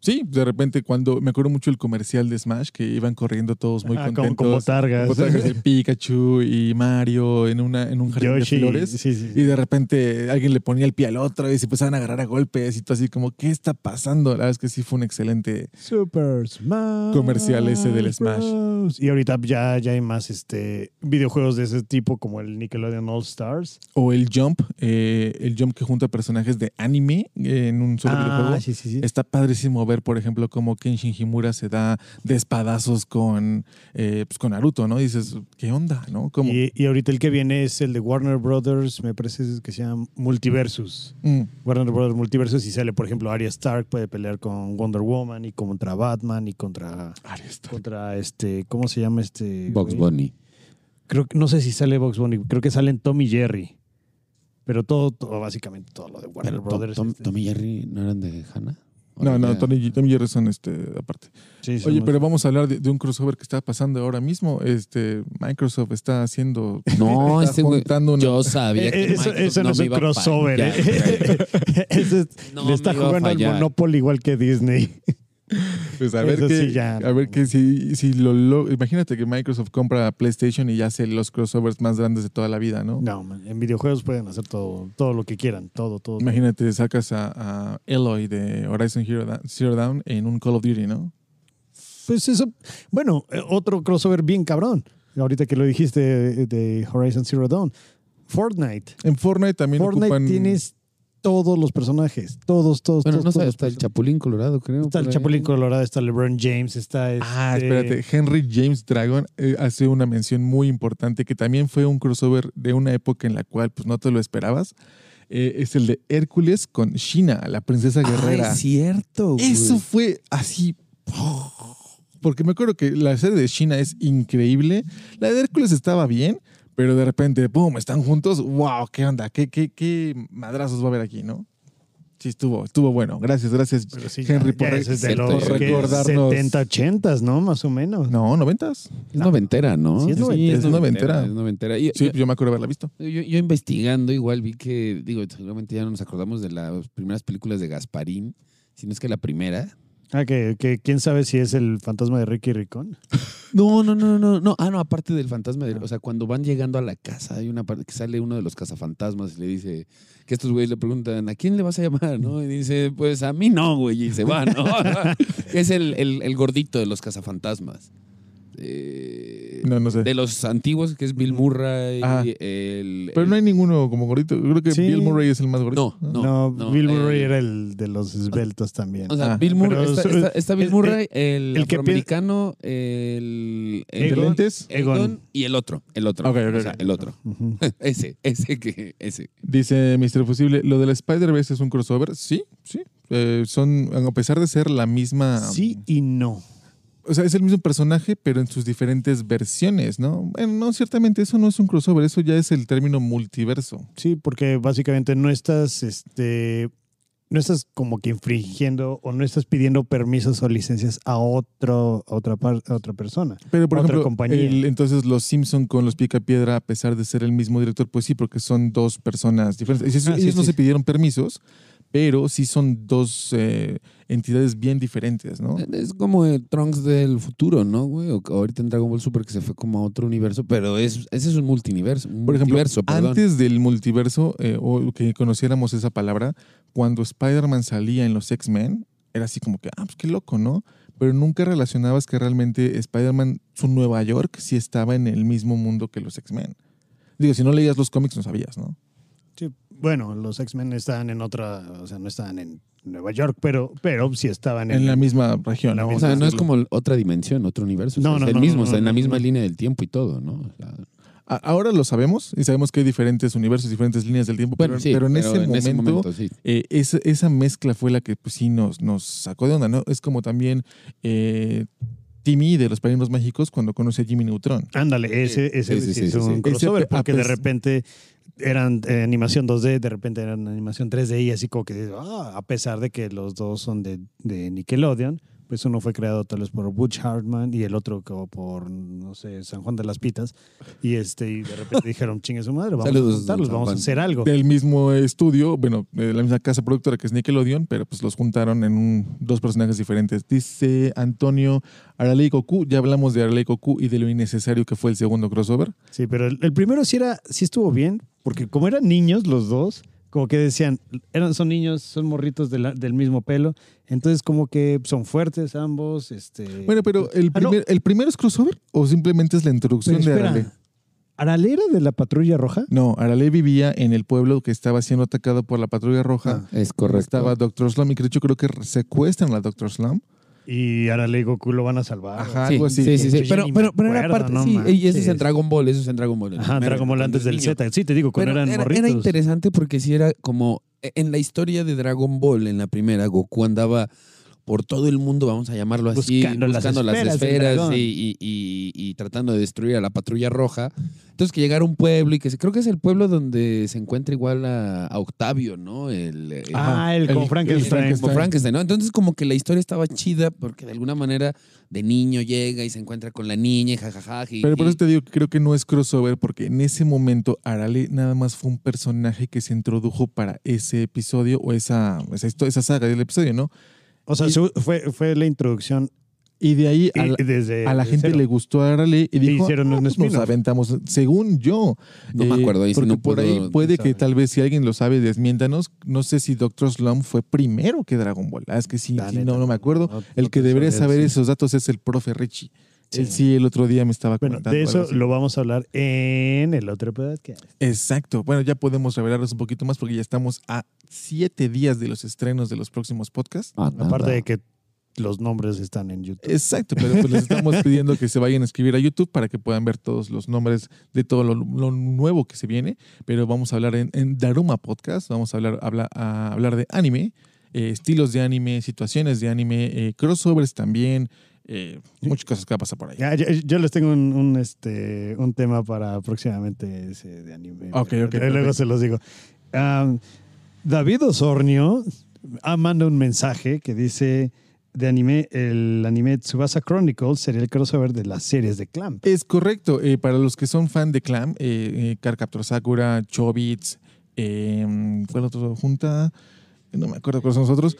S1: Sí, de repente cuando me acuerdo mucho el comercial de Smash que iban corriendo todos muy
S2: Ah, con-
S1: contentos.
S2: con botargas.
S1: botargas de Pikachu y Mario en una en un jardín
S2: Yoshi,
S1: de flores.
S2: sí, sí.
S1: Y de repente alguien le ponía el pie al otro y se empezaban a agarrar a golpes y todo así como, ¿qué está pasando? La verdad es que sí fue un excelente
S2: Super Smash.
S1: Comercial ese del Smash.
S2: Bros. Y ahorita ya, ya hay más este, videojuegos de ese tipo como el Nickelodeon All Stars.
S1: O el Jump, eh, el Jump que junta personajes de anime eh, en un solo videojuego.
S2: Ah, sí, sí, sí.
S1: Está padrísimo ver, por ejemplo, cómo Kenshin Himura se da de espadazos con, eh, pues, con Naruto, ¿no? dices, ¿qué onda? ¿no?
S2: Y, y ahorita el que viene es el de Warner Brothers, me parece que se llama Multiversus.
S1: Mm,
S2: Warner Brothers Multiversus y sale, por ejemplo, Arya Stark puede pelear con Wonder Woman y contra Batman y contra contra este, ¿cómo se llama este?
S3: Box
S2: güey?
S3: Bunny.
S2: Creo que no sé si sale Box Bunny, creo que salen Tom y Jerry. Pero todo, todo básicamente todo lo de Warner
S3: Pero
S2: Brothers.
S3: Tom-
S2: este,
S3: Tom y Jerry no eran de Hannah.
S1: No, no, Tony, Tom y Jerry son este, aparte.
S2: sí,
S1: Oye,
S2: somos-
S1: pero vamos a hablar de, de un crossover que está pasando ahora mismo. Este, Microsoft está haciendo.
S3: No,
S1: está
S3: este güey.
S1: juntando una-
S3: Yo sabía
S2: Eh,
S3: que
S2: eso,
S3: Microsoft
S2: eso no, es
S3: me
S2: un
S3: iba a
S2: crossover.
S3: fallar,
S2: ¿eh?
S3: güey.
S2: Ese es-
S3: No,
S2: le está
S3: me iba a
S2: jugando al
S3: fallar.
S2: Monopoly igual que Disney.
S1: Pues a ver
S2: Eso
S1: que,
S2: sí, ya.
S1: a ver que si, si lo, lo- imagínate que Microsoft compra PlayStation y ya hace los crossovers más grandes de toda la vida, ¿no?
S2: No, en videojuegos pueden hacer todo, todo lo que quieran, todo, todo.
S1: Imagínate, sacas a, a Eloy de Horizon Zero, Da- Zero Dawn en un Call of Duty, ¿no?
S2: Pues eso, bueno, eh, otro crossover bien cabrón. Ahorita que lo dijiste de, de Horizon Zero Dawn. Fortnite.
S1: En Fortnite también
S2: Fortnite
S1: ocupan.
S2: tienes todos los personajes. Todos, todos,
S3: Bueno,
S2: todos.
S3: no sé,
S2: todos
S3: está el Chapulín Colorado, creo.
S2: Está el
S3: ahí.
S2: Chapulín Colorado, está LeBron James, está este...
S1: Ah, espérate. Henry James Dragon eh, hace una mención muy importante que también fue un crossover de una época en la cual pues no te lo esperabas. Eh, es el de Hércules con Shina, la princesa guerrera.
S3: Ah, es cierto. güey.
S1: Eso fue así. Porque me acuerdo que la serie de China es increíble. La de Hércules estaba bien, pero de repente, ¡pum! Están juntos. ¡Wow! ¿Qué onda? ¿Qué, qué, qué madrazos va a haber aquí, no? Sí, estuvo, estuvo bueno. Gracias, gracias,
S2: sí,
S1: Henry,
S2: ya-
S1: por
S2: ya es de
S1: recordarnos.
S2: 70, 80, ¿no? Más o menos.
S1: No, noventas.
S3: Es noventera, ¿no?
S2: Sí, es noventera.
S1: Es noventera.
S3: Es noventera. Y-
S1: Sí,
S3: yo-
S1: yo me acuerdo haberla visto.
S3: Yo, yo investigando igual vi que, digo, seguramente ya no nos acordamos de las primeras películas de Gasparín, sino es que la primera.
S2: Ah, que, que quién sabe si es el fantasma de Ricky Ricón.
S3: No, no, no, no, no. Ah, no, aparte del fantasma, de- o sea, cuando van llegando a la casa, hay una parte que sale uno de los cazafantasmas y le dice que estos güeyes le preguntan, ¿a quién le vas a llamar? ¿No? Y dice, pues a mí no, güey, y se va, ¿no? es el, el- el gordito de los cazafantasmas. Eh,
S1: No, no sé.
S3: De los antiguos, que es Bill Murray,
S1: Ah.
S3: el,
S1: Pero no hay ninguno como gordito. Yo creo que
S2: Sí.
S1: Bill Murray es el más gordito.
S3: No,
S2: No,
S3: no,
S2: Bill Murray
S3: eh,
S2: era el de los esbeltos también.
S3: O sea,
S1: Ah,
S3: Bill Murray, está,
S2: so-
S3: está- está Bill
S2: el-
S3: Murray, el,
S2: el que
S3: afroamericano, el,
S1: ¿El de
S3: Egon,
S1: lentes?
S2: Egon.
S3: Egon y el otro, el otro. O sea, el otro. Ese, ese que, ese.
S1: Dice Mr. Fusible, lo del Spider-Verse es un crossover. Sí, sí. Eh, son, a pesar de ser la misma...
S2: Sí y no.
S1: O sea, es el mismo personaje, pero en sus diferentes versiones, ¿no? Bueno, no, ciertamente eso no es un crossover, eso ya es el término multiverso.
S2: Sí, porque básicamente no estás, este, no estás como que infringiendo o no estás pidiendo permisos o licencias a otro, a otra par- a otra persona.
S1: Pero, por
S2: Otra
S1: ejemplo,
S2: compañía.
S1: el- entonces los Simpson con los Picapiedra, a pesar de ser el mismo director, pues sí, porque son dos personas diferentes. Ellos,
S2: Ah, sí,
S1: ellos no
S2: sí.
S1: se pidieron permisos, pero sí son dos eh, entidades bien diferentes, ¿no?
S3: Es como el Trunks del futuro, ¿no, güey? O ahorita en Dragon Ball Super que se fue como a otro universo, pero es, ese es un multiverso. Un
S1: Por ejemplo,
S3: multiverso,
S1: antes del multiverso, eh, o que conociéramos esa palabra, cuando Spider-Man salía en los X-Men, era así como que, ah, pues qué loco, ¿no? Pero nunca relacionabas que realmente Spider-Man, su Nueva York, sí estaba en el mismo mundo que los X-Men. Digo, si no leías los cómics, no sabías, ¿no?
S2: Bueno, los X-Men estaban en otra, o sea, no estaban en Nueva York, pero, pero sí estaban en,
S1: En la misma región.
S2: la
S1: ¿no?
S3: O sea, no es como otra dimensión, otro universo. O sea,
S2: No,
S3: es
S2: no,
S3: el
S2: no,
S3: mismo,
S2: no,
S3: o sea, en la
S2: no,
S3: misma
S2: no.
S3: línea del tiempo y todo, ¿no? O sea,
S1: A- Ahora lo sabemos y sabemos que hay diferentes universos, diferentes líneas del tiempo,
S3: bueno,
S1: pero,
S3: sí,
S1: pero en, ese, momento,
S3: sí.
S1: eh, esa, esa mezcla fue la que pues, sí nos, nos sacó de onda, ¿no? Es como también eh, Timmy de los Padrinos Mágicos cuando conoce a Jimmy Neutron.
S2: Ándale, ese, ese
S3: Sí, sí,
S2: sí
S3: sí,
S2: es
S3: sí,
S2: un
S3: sí.
S2: crossover,
S1: Ese,
S2: porque de repente eran eh, animación 2D, de repente eran animación 3D y así como que, ah, a pesar de que los dos son de, de Nickelodeon, pues uno fue creado tal vez por Butch Hartman y el otro como por, no sé, San Juan de las Pitas. Y este y de repente dijeron, chingue su madre, vamos
S3: Saludos,
S2: a juntarlos, vamos a hacer algo.
S1: Del mismo estudio, bueno, de la misma casa productora que es Nickelodeon, pero pues los juntaron en un- dos personajes diferentes. Dice Antonio Aralei Goku, ya hablamos de Aralei Goku y de lo innecesario que fue el segundo crossover.
S2: Sí, pero el, el primero sí era, sí estuvo bien, porque como eran niños los dos, como que decían, eran, son niños, son morritos de la- del mismo pelo, entonces como que son fuertes ambos, este...
S1: Bueno, pero ¿el,
S2: Ah, no.
S1: primer- ¿el primero es crossover o simplemente es la introducción
S2: Pero
S1: de Arale?
S2: ¿Arale era de la patrulla roja?
S1: No, Arale vivía en el pueblo que estaba siendo atacado por la patrulla roja.
S3: Es correcto.
S1: Estaba Doctor Slum y que de hecho creo que secuestran a la Doctor Slum.
S2: Y Arale y Goku lo van a salvar.
S1: Ajá,
S3: Sí,
S1: algo así.
S3: sí, sí, Pero, pero, pero era parte,
S2: no
S3: sí, y eso es en. Dragon Ball, eso es en Dragon Ball.
S2: Ajá, Dragon Ball antes
S3: es
S2: del
S3: niño.
S2: Z. Sí, te digo, cuando
S3: Pero
S2: eran
S3: era,
S2: morritos.
S3: era interesante porque sí era como e, en la historia de Dragon Ball, en la primera, Goku andaba por todo el mundo, vamos a llamarlo así,
S2: Buscando las
S3: buscando las
S2: esferas
S3: y, y- y- y tratando de destruir a la patrulla roja. Entonces que llegara a un pueblo y que se, creo que es el pueblo donde se encuentra igual a, a Octavio, ¿no? El, el-
S2: Ah, el,
S1: El-
S2: con
S1: el
S2: Frankenstein.
S3: como Frankenstein, ¿no? Entonces como que la historia estaba chida porque de alguna manera de niño llega y se encuentra con la niña y jajaja. y-
S1: Pero por
S3: y-
S1: eso te digo que creo que no es crossover, porque en ese momento Arale nada más fue un personaje que se introdujo para ese episodio o esa, esa, esa saga del episodio, ¿no?
S2: O sea,
S1: Y-
S2: su- fue, fue la introducción
S1: Y de ahí a la,
S2: y desde
S1: a la
S2: de
S1: gente
S2: cero.
S1: le gustó a Arale y dijo,
S2: hicieron un
S1: "Ah, nos
S2: spin-off".
S1: aventamos, según yo.
S3: No me
S1: Eh,
S3: acuerdo, ahí
S1: porque
S3: no
S1: por
S3: puedo
S1: ahí puede que tal vez si alguien lo sabe, desmiéntanos. No sé si Doctor Slum fue primero que Dragon Ball. Ah, es que sí, no, no me acuerdo.
S2: no-
S1: El que debería saber esos datos es el profe Richie.
S2: Sí.
S1: Él sí el otro día me estaba
S2: Bueno,
S1: comentando.
S2: de eso lo vamos a hablar en el otro podcast.
S1: Exacto. Bueno, ya podemos revelarnos un poquito más porque ya estamos a siete días de los estrenos de los próximos podcasts.
S3: Ah,
S2: Aparte de que los nombres están en YouTube.
S1: Exacto, pero pues les estamos pidiendo que se vayan a escribir a YouTube para que puedan ver todos los nombres de todo lo, lo nuevo que se viene. Pero vamos a hablar en, en Daruma Podcast, vamos a hablar, habla- a hablar de anime, eh, estilos de anime, situaciones de anime, eh, crossovers también, eh, muchas cosas que va a pasar por ahí.
S2: Ya, yo les tengo un, un, este, un tema para próximamente ese de anime.
S1: Ok, ok,
S2: Luego se los digo. David Osornio manda un mensaje que dice de anime, el anime Tsubasa Chronicles sería el crossover de las series de Clamp.
S1: Es correcto. eh, para los que son fan de Clam, eh, eh, Cardcaptor Sakura, Chobits, eh, ¿cuál otro junta? No me acuerdo cuáles son los otros.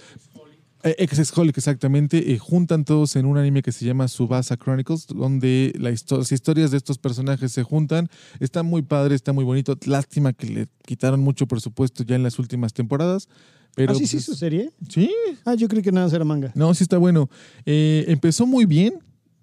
S1: Eh, Ex-Holic, exactamente. eh, juntan todos en un anime que se llama Subasa Chronicles, donde la histo- las historias de estos personajes se juntan. Está muy padre, está muy bonito. Lástima que le quitaron mucho presupuesto ya en las últimas temporadas. Pero
S2: ¿Ah, sí, sí,
S1: pues,
S2: su serie?
S1: sí,
S2: Ah, yo creí que nada más era manga.
S1: no, sí está bueno. Eh, empezó muy bien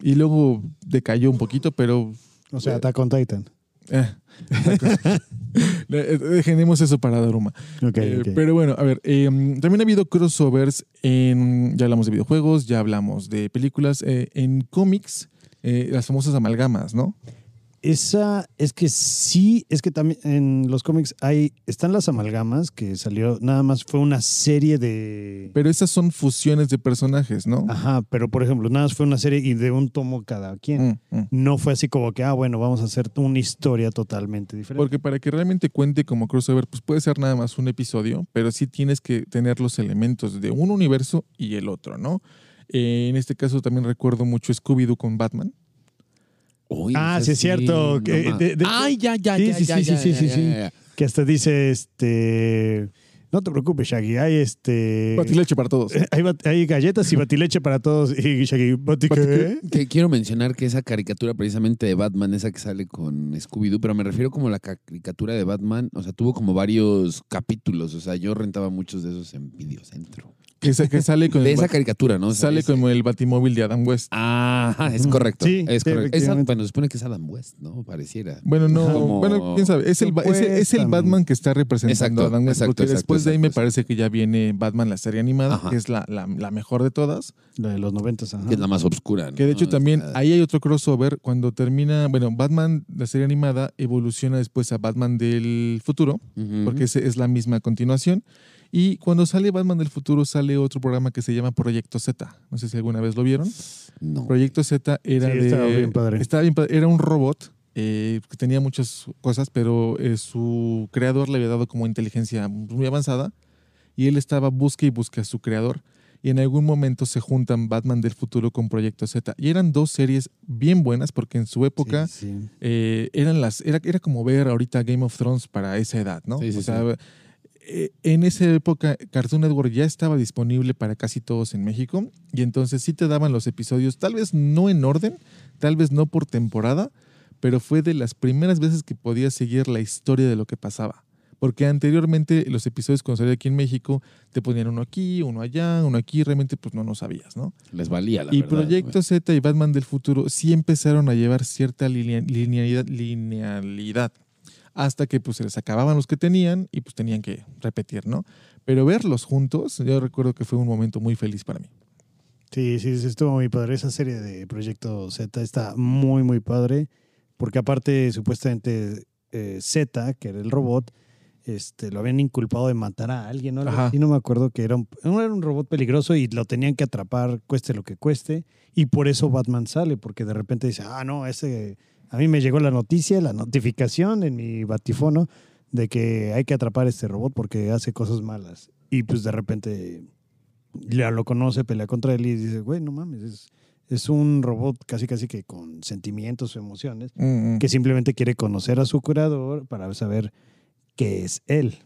S1: y luego decayó un poquito, pero
S2: O sea, Attack on Titan.
S1: eh, dejemos eso para Daruma.
S2: Ok,
S1: Eh. Pero bueno, a ver, eh, también ha habido crossovers en, ya hablamos de videojuegos, ya hablamos de películas, eh, en cómics, eh, las famosas amalgamas, ¿no?
S2: Esa es que sí, es que también en los cómics hay, están las amalgamas que salió, nada más fue una serie de...
S1: Pero esas son fusiones de personajes, ¿no?
S2: Ajá, pero por ejemplo, nada más fue una serie y de un tomo cada quien.
S1: Mm, mm.
S2: No fue así como que, ah, bueno, vamos a hacer una historia totalmente diferente.
S1: Porque para que realmente cuente como crossover, pues puede ser nada más un episodio, pero sí tienes que tener los elementos de un universo y el otro, ¿no? Eh, en este caso también recuerdo mucho Scooby-Doo con Batman.
S3: Uy,
S2: Ah, sí, es cierto, de- de-
S3: Ay, ya, ya,
S2: Sí,
S3: ya,
S2: sí,
S3: ya,
S2: sí,
S3: ya,
S2: sí, que hasta dice, este, no te preocupes, Shaggy, hay este...
S1: Batileche para todos.
S2: Hay, bat- hay galletas y batileche para todos. Y Shaggy.
S3: Que quiero mencionar que esa caricatura precisamente de Batman, esa que sale con Scooby-Doo, pero me refiero como la caricatura de Batman, o sea, tuvo como varios capítulos, o sea, yo rentaba muchos de esos en Videocentro.
S1: Que, sa- que sale con
S3: De esa caricatura, ¿no?
S1: Sale como el batimóvil de Adam West.
S3: Ah, es correcto.
S2: Sí,
S3: es correcto. Esa, bueno, se supone que es Adam West, ¿no? Pareciera.
S1: Bueno, no,
S3: Como-
S1: bueno, quién sabe. Es el, es, el- es el Batman que está representando
S3: Exacto,
S1: a Adam West.
S3: exacto,
S1: porque
S3: exacto,
S1: después de ahí me parece que ya viene Batman, la serie animada,
S3: Ajá.
S1: que es la, la- la mejor de todas.
S2: La de los noventas, ajá.
S3: Que es la más oscura, ¿no?
S1: Que de hecho también ahí hay otro crossover. Cuando termina, bueno, Batman, la serie animada, evoluciona después a Batman del futuro, porque ese es la misma continuación. Y cuando sale Batman del futuro, sale otro programa que se llama Proyecto Z. No sé si alguna vez lo vieron.
S3: No.
S1: Proyecto Z era
S2: Sí,
S1: de.
S2: estaba bien padre.
S1: estaba bien padre. Era un robot eh, que tenía muchas cosas, pero eh, su creador le había dado como inteligencia muy avanzada y él estaba busque y busque a su creador. Y en algún momento se juntan Batman del futuro con Proyecto Z. Y eran dos series bien buenas porque en su época
S2: Sí, sí.
S1: eh, eran las era, era como ver ahorita Game of Thrones para esa edad, ¿no?
S3: Sí, sí,
S1: o sea, en esa época Cartoon Network ya estaba disponible para casi todos en México y entonces sí te daban los episodios, tal vez no en orden, tal vez no por temporada, pero fue de las primeras veces que podías seguir la historia de lo que pasaba. Porque anteriormente los episodios cuando salía aquí en México te ponían uno aquí, uno allá, uno aquí, realmente pues no lo sabías, ¿no?
S3: Les valía, la
S1: y
S3: verdad,
S1: Proyecto Z y Batman del futuro sí empezaron a llevar cierta linea- linealidad, linealidad hasta que pues se les acababan los que tenían y pues tenían que repetir, ¿no? Pero verlos juntos, yo recuerdo que fue un momento muy feliz para mí.
S2: Sí, sí, sí, estuvo muy padre. Esa serie de Proyecto Z está muy, muy padre. Porque aparte, supuestamente, eh, Z, que era el robot, este, lo habían inculpado de matar a alguien, ¿no? Y no me acuerdo que era un, no era un robot peligroso y lo tenían que atrapar, cueste lo que cueste. Y por eso Batman sale, porque de repente dice, ah, no, ese, a mí me llegó la noticia, la notificación en mi batifono de que hay que atrapar a este robot porque hace cosas malas. Y pues de repente ya lo conoce, pelea contra él y dice, güey, no mames, es, es un robot casi casi que con sentimientos o emociones,
S1: Mm, mm.
S2: que simplemente quiere conocer a su curador para saber qué es él.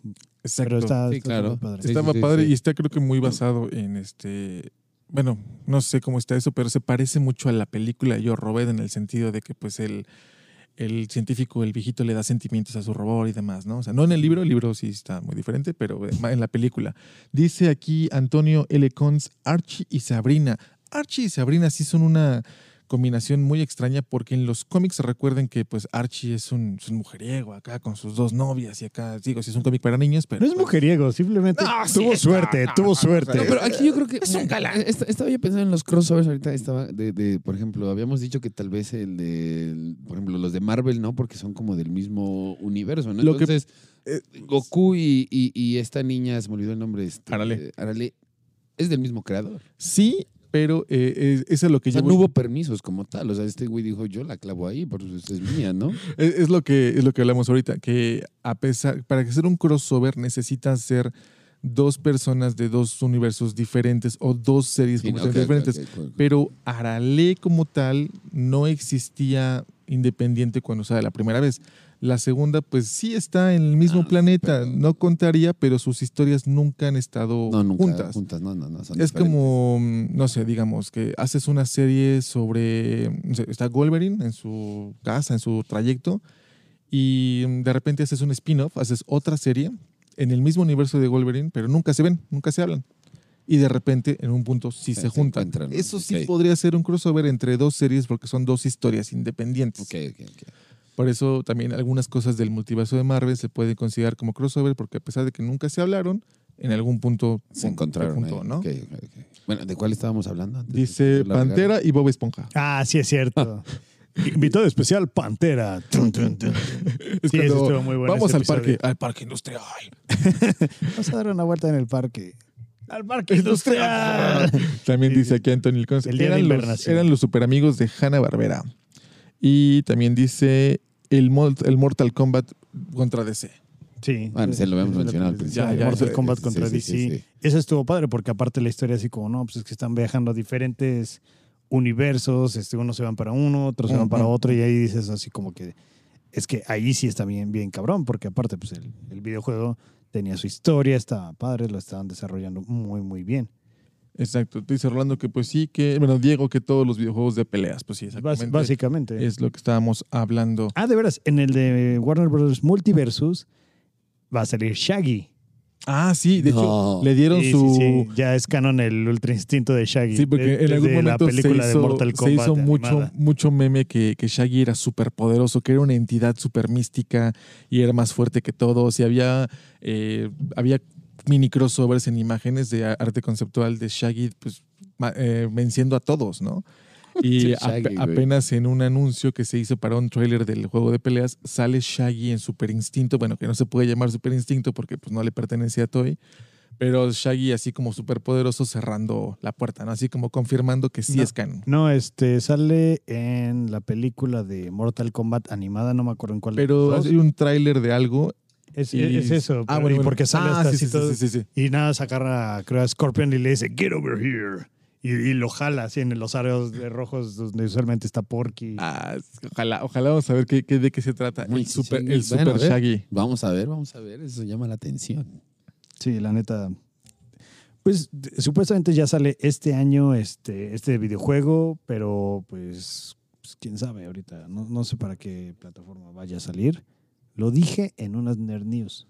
S1: Exacto.
S2: Pero está,
S3: Sí,
S2: está
S3: claro.
S2: padre.
S3: Sí,
S1: Estaba
S3: sí,
S1: padre
S3: sí.
S1: y está creo que muy basado en este, bueno, no sé cómo está eso, pero se parece mucho a la película Yo Robot en el sentido de que pues el, el científico, el viejito le da sentimientos a su robot y demás, ¿no? O sea, no en el libro, el libro sí está muy diferente, pero en la película. Dice aquí Antonio L. Cons, Archie y Sabrina. Archie y Sabrina sí son una combinación muy extraña porque en los cómics recuerden que pues Archie es un, es un mujeriego acá con sus dos novias y acá, digo, si es un cómic para niños, pero...
S2: No es
S1: pues,
S2: mujeriego, simplemente
S1: No,
S2: tuvo suerte,
S1: no,
S2: tuvo
S1: no,
S2: suerte.
S3: No, pero aquí yo creo que.
S1: Es un galán.
S3: Est- Estaba yo pensando en los crossovers ahorita. Estaba de, de, por ejemplo, habíamos dicho que tal vez el de. Por ejemplo, los de Marvel, ¿no? Porque son como del mismo universo, ¿no?
S1: Lo que-
S3: Entonces,
S1: eh,
S3: Goku y, y- y esta niña, se me olvidó el nombre. Este,
S1: Arale.
S3: Arale, es del mismo creador.
S1: Sí, pero eh, es- eso es lo que
S3: O sea,
S1: yo
S3: no
S1: voy-
S3: hubo permisos como tal. O sea, este güey dijo, yo la clavo ahí, por eso es mía, ¿no?
S1: Es, es lo que es lo que hablamos ahorita, que a pesar para hacer un crossover necesitas ser dos personas de dos universos diferentes o dos series
S3: Sí,
S1: completamente diferentes.
S3: ok, ok.
S1: Pero Arale como tal no existía independiente cuando sale la primera vez. La segunda, pues sí está en el mismo
S3: Ah,
S1: planeta,
S3: pero-
S1: no contaría, pero sus historias nunca han estado
S3: No, nunca
S1: juntas.
S3: juntas. No, no, no. son
S1: Es
S3: diferentes.
S1: como, mm, no sé, digamos que haces una serie sobre, no sé, está Wolverine en su casa, en su trayecto, y mm, de repente haces un spin-off, haces otra serie en el mismo universo de Wolverine, pero nunca se ven, nunca se hablan. Y de repente en un punto sí
S3: Se-
S1: se
S3: se
S1: juntan.
S3: encuentran,
S1: Eso sí podría ser un crossover entre dos series porque son dos historias independientes.
S3: Ok, ok, ok.
S1: Por eso también algunas cosas del multiverso de Marvel se pueden considerar como crossover porque a pesar de que nunca se hablaron, en algún punto
S3: Se encontraron. ahí.
S1: ¿no?
S3: Bueno, ¿de cuál estábamos hablando? antes
S1: Dice? Pantera y Bob Esponja.
S2: Ah, sí, es cierto. Invitado especial, Pantera. Tun, tun, tun.
S1: Es
S2: Sí,
S1: cuando
S2: eso estuvo muy bueno.
S1: Vamos al
S2: episodio.
S1: parque, al parque industrial.
S2: Vamos a dar una vuelta en el parque. Al parque industrial.
S1: También dice aquí Anthony Cones,
S2: El día de
S1: eran, los, eran los super amigos de Hanna Barbera. Y también dice el, el Mortal Kombat contra DC.
S2: Sí.
S3: Bueno, sí, lo habíamos mencionado al principio.
S1: Ya, ya,
S2: Mortal Kombat contra
S3: sí, sí,
S2: DC.
S3: sí.
S2: Eso estuvo padre porque aparte la historia así como, no, pues es que están viajando a diferentes universos, este, unos se van para uno, otros se van para otro y ahí dices así como que es que ahí sí está bien, bien cabrón porque aparte pues el, el videojuego tenía su historia, estaba padre, lo estaban desarrollando muy, muy bien.
S1: Exacto. Dice Rolando que pues sí, que, bueno, Diego, que todos los videojuegos de peleas, pues sí, exactamente.
S2: básicamente.
S1: Es lo que estábamos hablando.
S2: Ah, de veras, en el de Warner Bros. Multiversus va a salir Shaggy.
S1: Ah, sí, de
S3: No.
S1: hecho, le dieron
S2: Sí,
S1: su...
S2: sí, sí, Ya es canon el ultra instinto de Shaggy.
S1: Sí, porque
S2: de-
S1: en algún momento
S2: la película
S1: se
S2: de
S1: hizo,
S2: Mortal
S1: se
S2: Kombat
S1: hizo mucho,
S2: animada.
S1: mucho meme que, que Shaggy era súper poderoso, que era una entidad súper mística y era más fuerte que todos. Y había, eh, había mini crossovers en imágenes de arte conceptual de Shaggy pues, eh, venciendo a todos, ¿no? Y
S3: güey.
S1: apenas en un anuncio que se hizo para un tráiler del juego de peleas, sale Shaggy en Super Instinto, bueno, que no se puede llamar Super Instinto porque pues, no le pertenecía a Toy, pero Shaggy así como súper poderoso cerrando la puerta, ¿no? Así como confirmando que sí
S2: No.
S1: es canon.
S2: No, este sale en la película de Mortal Kombat animada, no me acuerdo en cuál.
S1: Pero hay un tráiler de algo.
S2: Es,
S1: y-
S2: es eso.
S1: Ah, bueno,
S2: y
S1: bueno.
S2: porque sale
S1: Ah,
S2: hasta
S1: sí,
S2: así
S1: sí,
S2: todo.
S1: sí, sí, sí.
S2: Y nada, se agarra, creo, a Scorpion y le dice, get over here. Y, y lo jala así en los de rojos donde usualmente está Porky.
S1: Ah, ojalá, ojalá vamos a ver qué, qué- de qué se trata.
S3: Muy
S1: el super,
S3: Shaggy.
S1: el
S3: Bueno,
S1: super
S3: a.
S1: Shaggy.
S3: Vamos a ver, vamos a ver. Eso llama la atención.
S2: Sí, la neta. Pues supuestamente ya sale este año este, este videojuego, pero pues, pues, quién sabe ahorita. No, no sé para qué plataforma vaya a salir. Lo dije en unas Nerd News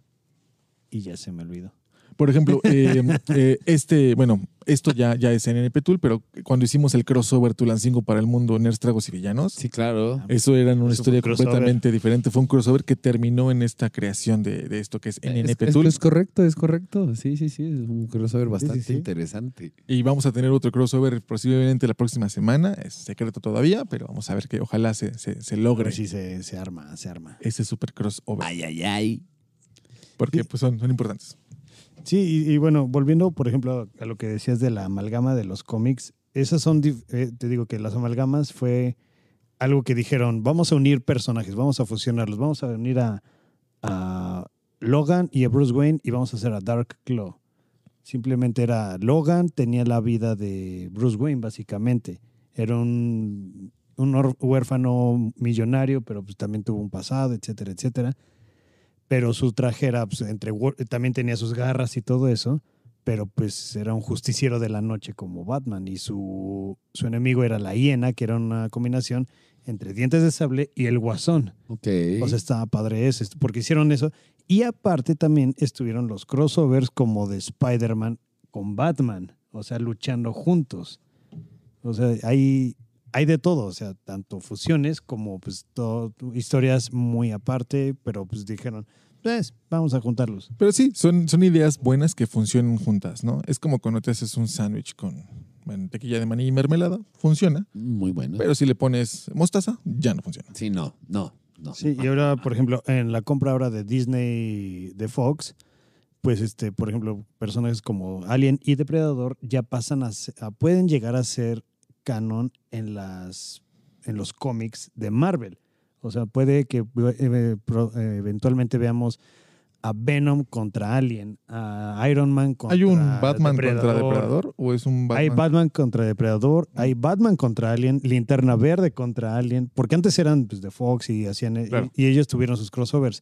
S2: y ya se me olvidó.
S1: Por ejemplo, eh, eh, este, bueno, esto ya, ya es en NP Tool, pero cuando hicimos el crossover Tulancingo para el mundo, Nerds, Tragos y Villanos,
S3: Sí, claro.
S1: eso era una
S2: Eso
S1: historia completamente diferente. Fue un crossover que terminó en esta creación de, de esto que es en
S3: Es,
S1: NP
S3: es-
S1: Tool.
S3: es correcto, es correcto. Sí, sí, sí. Es un crossover bastante
S2: sí.
S3: interesante.
S1: Y vamos a tener otro crossover posiblemente la próxima semana. Es secreto todavía, pero vamos a ver que ojalá se, se, se
S2: A
S1: logre
S2: si se, se arma, se arma.
S1: ese super crossover.
S3: Ay, ay, ay.
S1: Porque
S2: Sí.
S1: pues son, son importantes.
S2: Sí, y, bueno, volviendo, por ejemplo, a lo que decías de la amalgama de los cómics, esas son, eh, te digo que las amalgamas fue algo que dijeron, vamos a unir personajes, vamos a fusionarlos, vamos a unir a, a Logan y a Bruce Wayne y vamos a hacer a Dark Claw. Simplemente era Logan, tenía la vida de Bruce Wayne, básicamente. Era un, un huérfano millonario, pero pues también tuvo un pasado, etcétera, etcétera pero su traje era, pues, entre, también tenía sus garras y todo eso, pero pues era un justiciero de la noche como Batman y su, su enemigo era la hiena, que era una combinación entre dientes de sable y el guasón.
S3: Ok.
S2: O sea, estaba padre eso, est- porque hicieron eso. Y aparte también estuvieron los crossovers como de Spider-Man con Batman, o sea, luchando juntos. O sea, hay, hay de todo, o sea, tanto fusiones como pues todo, historias muy aparte, pero pues dijeron, pues vamos a juntarlos.
S1: Pero sí, son, son ideas buenas que funcionan juntas, ¿no? Es como cuando te haces un sándwich con mantequilla de maní y mermelada, funciona.
S3: Muy bueno.
S1: Pero si le pones mostaza, ya no funciona.
S3: sí, no, no, no.
S2: Sí, y ahora, por ejemplo, en la compra ahora de Disney de Fox, pues este, por ejemplo, personajes como Alien y Depredador ya pasan a, a- pueden llegar a ser canon en las en los cómics de Marvel. O sea, puede que eh, eh, eventualmente veamos a Venom contra Alien, a Iron Man contra
S1: ¿Hay un Batman
S2: Depredador.
S1: contra Depredador o es un Batman?
S2: Hay Batman contra Depredador, hay Batman contra Alien, Linterna Verde contra Alien, porque antes eran pues, de Fox y hacían y-
S1: Claro.
S2: y, ellos tuvieron sus crossovers.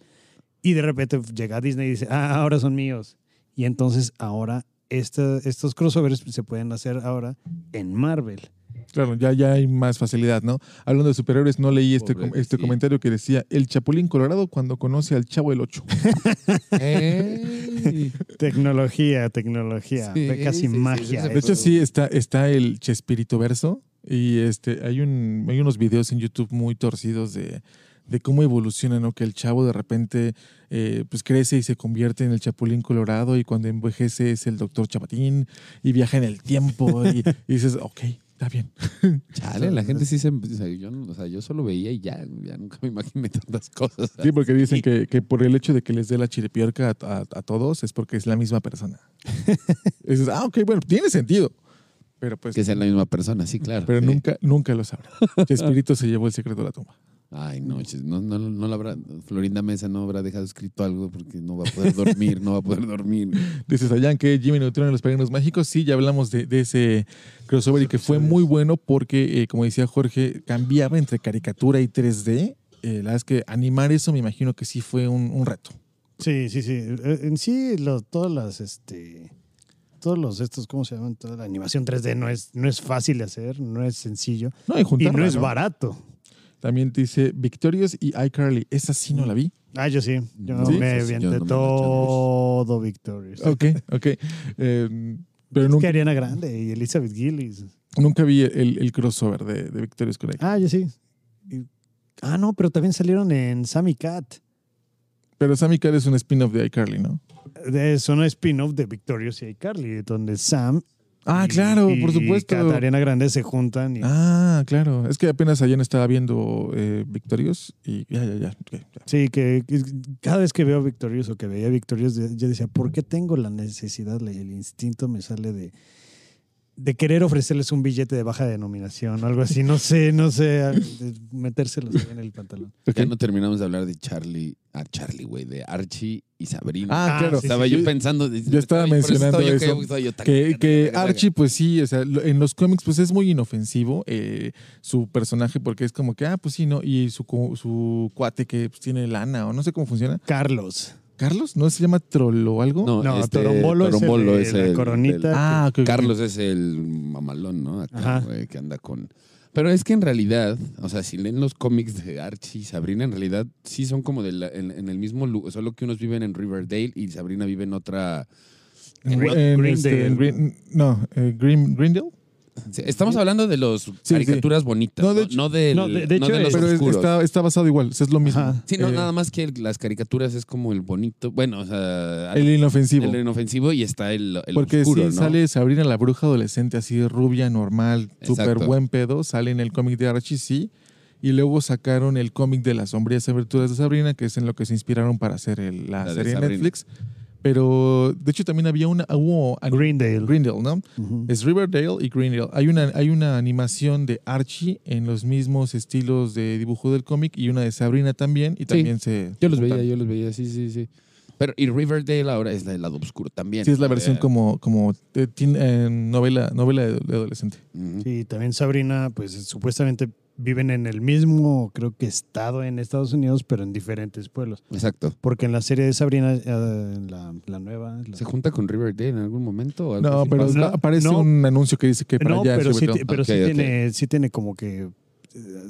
S2: Y de repente llega Disney y dice, ah, ahora son míos. Y entonces ahora esta- estos crossovers se pueden hacer ahora en Marvel.
S1: Claro, ya, ya hay más facilidad, ¿no? Hablando de superhéroes, no leí este, com- este comentario que decía el Chapulín Colorado cuando conoce al Chavo el 8.
S3: Ey.
S2: Tecnología, tecnología,
S3: Sí,
S2: casi
S3: sí,
S2: magia.
S3: sí,
S1: De hecho, sí, está, está el Chespirito Verso y este, hay, un, hay unos videos en YouTube muy torcidos de, de cómo evoluciona, ¿no? Que el chavo de repente eh, pues crece y se convierte en el Chapulín Colorado y cuando envejece es el Doctor Chapatín y viaja en el tiempo y, y dices, ok, está bien.
S3: Chale, la gente sí se. O sea, yo, no- o sea, yo solo veía y ya, ya nunca me imaginé tantas cosas.
S1: Sí, porque dicen que, que por el hecho de que les dé la chiripiorca a, a- a todos es porque es la misma persona. Ah, ok, bueno, tiene sentido. Pero pues,
S3: Que sea la misma persona, sí, claro.
S1: pero
S3: sí.
S1: nunca, nunca lo sabrá. Chespirito se llevó el secreto de la tumba.
S3: Ay, no, no, no, no la habrá. Florinda Mesa no habrá dejado escrito algo porque no va a poder dormir, no va a poder dormir.
S1: Dices allá que Jimmy Neutron y los Padrinos Mágicos, sí, ya hablamos de, de ese crossover y que fue muy bueno porque, eh, como decía Jorge, cambiaba entre caricatura y 3D. Eh, la verdad es que animar eso me imagino que sí fue un, un reto.
S2: Sí, sí, sí. Eh, En sí, lo- todas las, este, todos los estos, ¿cómo se llaman? Toda la animación 3D no es, no es fácil de hacer, no es sencillo
S1: No, y
S2: y
S1: juntarla,
S2: no es
S1: ¿no?
S2: barato.
S1: También dice Victorious y iCarly. Esa sí no la vi.
S2: Ah, yo sí. Yo
S1: ¿Sí?
S2: me avienté
S3: no me la
S2: todo Victorious.
S1: Ok, ok. Eh, pero
S2: Es que
S1: nunca,
S2: Ariana Grande y Elizabeth Gillis.
S1: nunca vi el, el crossover de, de Victorious con.
S2: Ah, yo sí. Y- ah, no, pero también salieron en Sammy Cat.
S1: Pero Sammy Cat es un spin-off de iCarly, ¿no?
S2: Es una spin-off de Victorious y iCarly, donde Sam
S1: Ah,
S2: y-
S1: claro,
S2: y
S1: por supuesto.
S2: Kat, Ariana Grande se juntan y
S1: Ah, claro. Es que apenas ayer estaba viendo eh, Victorious y ya, ya, ya.
S2: Sí, que, que cada vez que veo Victorious o que veía Victorious, yo decía, ¿por qué tengo la necesidad, el instinto me sale de, de querer ofrecerles un billete de baja denominación o algo así? No sé, no sé, metérselos ahí en el pantalón.
S3: Ya no terminamos de hablar de Charlie, a Charlie, güey, de Archie y Sabrina.
S1: Ah,
S2: Ah,
S1: claro.
S2: sí,
S3: estaba
S2: sí,
S3: yo
S1: sí.
S3: pensando.
S1: Yo estaba mencionando eso, Que, que Archie, pues sí, o sea, en los cómics, pues es muy inofensivo eh, su personaje, porque es como que, ah, pues sí, ¿no? Y su, su cuate que pues, tiene lana, o no sé cómo funciona.
S2: Carlos.
S1: ¿Carlos? ¿No se llama Trollo o algo?
S3: No,
S2: No,
S3: este,
S2: Torombolo,
S3: Torombolo
S2: es
S3: es
S2: el de la
S3: el-
S2: coronita.
S1: Ah.
S3: Carlos es el mamalón, ¿no? Acá,
S2: Ajá.
S3: güey, que anda con. Pero es que en realidad, o sea, si leen los cómics de Archie y Sabrina, en realidad sí son como de la- en, en el mismo lugar, solo que unos viven en Riverdale y Sabrina vive en otra.
S1: En,
S2: Green-
S1: en,
S2: Greendale.
S1: este, en Green- no, eh, Green, Greendale.
S3: Sí, Estamos hablando de los caricaturas bonitas,
S1: No, de
S3: no,
S1: hecho-
S3: del-
S2: no, de- de
S3: no
S2: hecho
S3: de los
S1: Pero
S3: oscuros.
S1: está, está basado igual, es lo mismo.
S2: Ajá.
S3: Sí, no,
S1: Eh,
S3: nada más que el- las caricaturas es como el bonito, bueno, o sea,
S1: El inofensivo.
S3: el inofensivo y está el, el
S1: Porque
S3: oscuro, ¿no?
S1: sale Sabrina la bruja adolescente, así rubia, normal, súper buen pedo. Sale en el cómic de Archie, sí. Y luego sacaron el cómic de las sombrías aventuras de Sabrina, que es en lo que se inspiraron para hacer el- la, serie de
S3: Sabrina.
S1: Pero de hecho también había una. Hubo
S2: Greendale.
S1: Greendale, ¿no? Es Riverdale y Greendale. Hay una, hay una animación de Archie en los mismos estilos de dibujo del cómic y una de Sabrina también. Y también se.
S3: Yo los
S1: juntan.
S3: veía, yo los veía, sí, sí, sí. Pero, y Riverdale ahora es la del lado oscuro también.
S1: Sí, es la versión
S3: Eh,
S1: como, como eh, novela, novela de, de adolescente.
S3: ujú.
S2: Sí, también Sabrina, pues supuestamente viven en el mismo, creo que estado en Estados Unidos, pero en diferentes pueblos.
S3: Exacto.
S2: Porque en la serie de Sabrina, eh, la, la nueva... la-
S3: ¿Se junta con Riverdale en algún momento? o
S1: No, pero
S2: No,
S1: aparece
S2: no.
S1: un anuncio que dice que para
S2: no,
S1: allá es
S2: pero sí,
S1: Riverdale.
S2: ti- pero sí, tiene, sí tiene como que eh,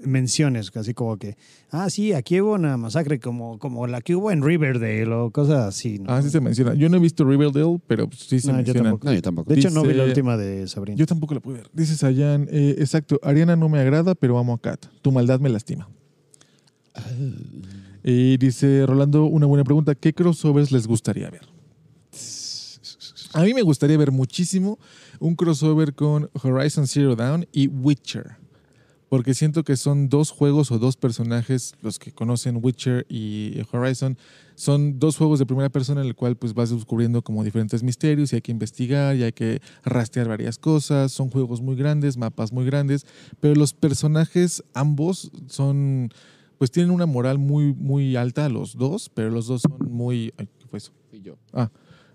S2: menciones, casi como que, ah, sí, aquí hubo una masacre como, como la que hubo en Riverdale o cosas así. ¿no?
S1: Ah, sí se menciona. Yo no he visto Riverdale, pero sí se
S2: No, yo
S1: menciona.
S2: tampoco.
S3: No, yo tampoco.
S2: De hecho, no vi la última de Sabrina.
S1: Yo tampoco la pude ver. Dice Sayan, eh, exacto, Ariana no me agrada, pero amo a Kat. Tu maldad me lastima.
S3: Ah.
S1: Y dice Rolando, una buena pregunta. ¿Qué crossovers les gustaría ver? A mí me gustaría ver muchísimo un crossover con Horizon Zero Dawn y Witcher. Porque siento que son dos juegos o dos personajes, los que conocen Witcher y Horizon, son dos juegos de primera persona en el cual pues vas descubriendo como diferentes misterios y hay que investigar y hay que rastrear varias cosas. Son juegos muy grandes, mapas muy grandes, pero los personajes ambos son pues tienen una moral muy, muy alta los dos, pero los dos son muy... ay, ¿Qué fue eso?
S3: Fui yo.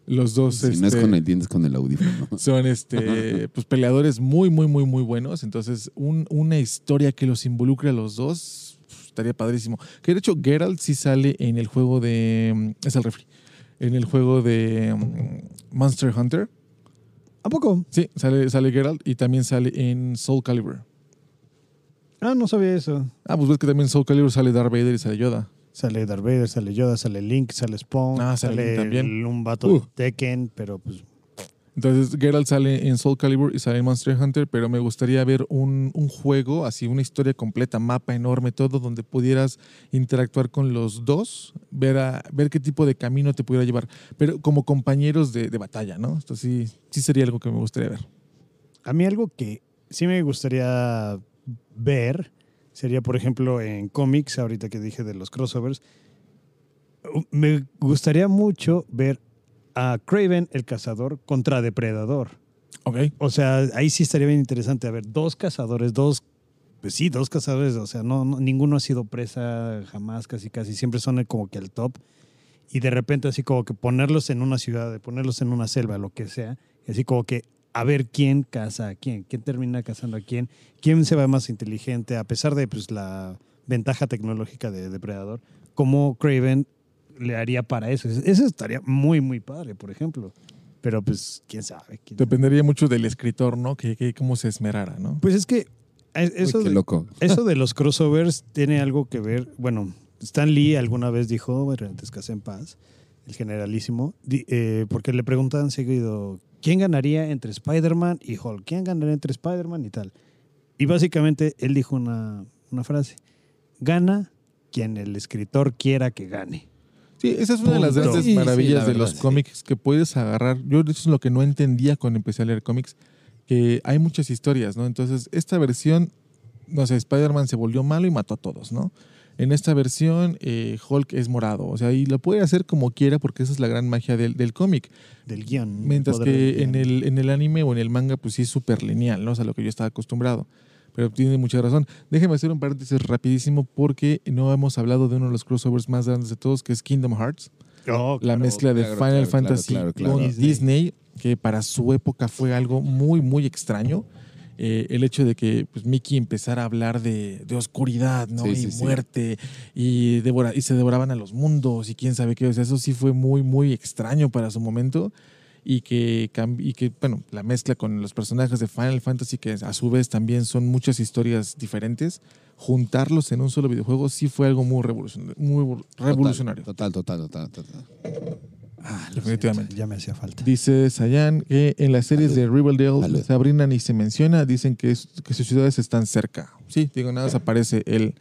S1: Los dos
S3: Si no es
S1: este,
S3: con el dientes, con el audífono.
S1: son este, pues, peleadores muy, muy, muy, muy buenos. Entonces, un- una historia que los involucre a los dos pf, estaría padrísimo. Que de hecho, Geralt sí sale en el juego de... mm, Es el refri. En el juego de mm, Monster Hunter.
S2: ¿A poco?
S1: Sí, sale, sale Geralt y también sale en Soul Calibur.
S2: Ah, no sabía eso.
S1: Ah, pues ves que también en Soul Calibur sale Darth Vader y sale Yoda.
S2: Sale Darth Vader, sale Yoda, sale Link, sale Spawn,
S1: Ah, sale también.
S2: un vato
S1: Uh.
S2: de Tekken, pero pues
S1: Entonces, Geralt sale en Soul Calibur y sale en Monster Hunter, pero me gustaría ver un, un juego, así, una historia completa, mapa enorme, todo, donde pudieras interactuar con los dos, ver, a- ver qué tipo de camino te pudiera llevar, pero como compañeros de, de batalla, ¿no? Esto sí, sí sería algo que me gustaría ver.
S2: A mí algo que sí me gustaría ver sería, por ejemplo, en cómics, ahorita que dije de los crossovers, me gustaría mucho ver a Craven el cazador contra Depredador.
S1: Ok.
S2: O sea, ahí sí estaría bien interesante. A ver, dos cazadores, dos, pues sí, dos cazadores, o sea, no, no- ninguno ha sido presa jamás, casi, casi, siempre son como que el top. Y de repente así como que ponerlos en una ciudad, ponerlos en una selva, lo que sea, y así como que a ver quién caza a quién, quién termina cazando a quién, quién se va más inteligente, a pesar de pues, la ventaja tecnológica de Depredador, cómo Craven le haría para eso. Eso estaría muy, muy padre, por ejemplo. Pero pues, quién sabe. quién sabe.
S1: Dependería mucho del escritor, ¿no? Que, que cómo se esmerara, ¿no?
S2: Pues es que
S3: Uy,
S2: eso,
S3: qué
S2: de,
S3: loco.
S2: eso de los crossovers tiene algo que ver. Bueno, Stan Lee alguna vez dijo, bueno, descanse en paz, el generalísimo, eh, porque le preguntaban seguido, ¿quién ganaría entre Spider-Man y Hulk? ¿Quién ganaría entre Spider-Man y tal? Y básicamente él dijo una, una frase, gana quien el escritor quiera que gane.
S1: Sí, esa es una de las grandes
S3: Sí, sí,
S1: maravillas
S3: la
S1: de
S3: verdad,
S1: los
S3: sí.
S1: cómics que puedes agarrar. Yo eso es lo que no entendía cuando empecé a leer cómics, que hay muchas historias, ¿no? Entonces, esta versión, no sé, Spider-Man se volvió malo y mató a todos, ¿no? En esta versión, eh, Hulk es morado, o sea, y lo puede hacer como quiera porque esa es la gran magia del, del cómic.
S2: Del guion.
S1: Mientras que en el, en el anime o en el manga, pues sí es súper lineal, ¿no? O sea, lo que yo estaba acostumbrado. Pero tiene mucha razón. Déjeme hacer un paréntesis rapidísimo porque no hemos hablado de uno de los crossovers más grandes de todos, que es Kingdom Hearts.
S2: Oh,
S1: La
S2: claro.
S1: mezcla de
S3: claro,
S1: Final
S3: claro,
S1: Fantasy
S3: claro, claro,
S1: con. Disney. que para su época fue algo muy, muy extraño. Eh, el hecho de que pues, Mickey empezara a hablar de, de oscuridad, ¿no?
S3: Sí,
S1: y
S3: sí, sí.
S1: muerte, y, devora- y se devoraban a los mundos, y quién sabe qué. O sea, eso sí fue muy, muy extraño para su momento. Y que, y que, bueno, la mezcla con los personajes de Final Fantasy, que a su vez también son muchas historias diferentes, juntarlos en un solo videojuego sí fue algo muy revolucionario. Muy revolucionario.
S3: Total, total, total, total.
S2: Ah,
S1: Definitivamente.
S2: siento, ya me hacía falta.
S1: Dice Sayan que en las series de Riverdale,
S3: Salud.
S1: Sabrina ni se menciona, dicen que, es- que sus ciudades están cerca. Sí, digo, nada más aparece el.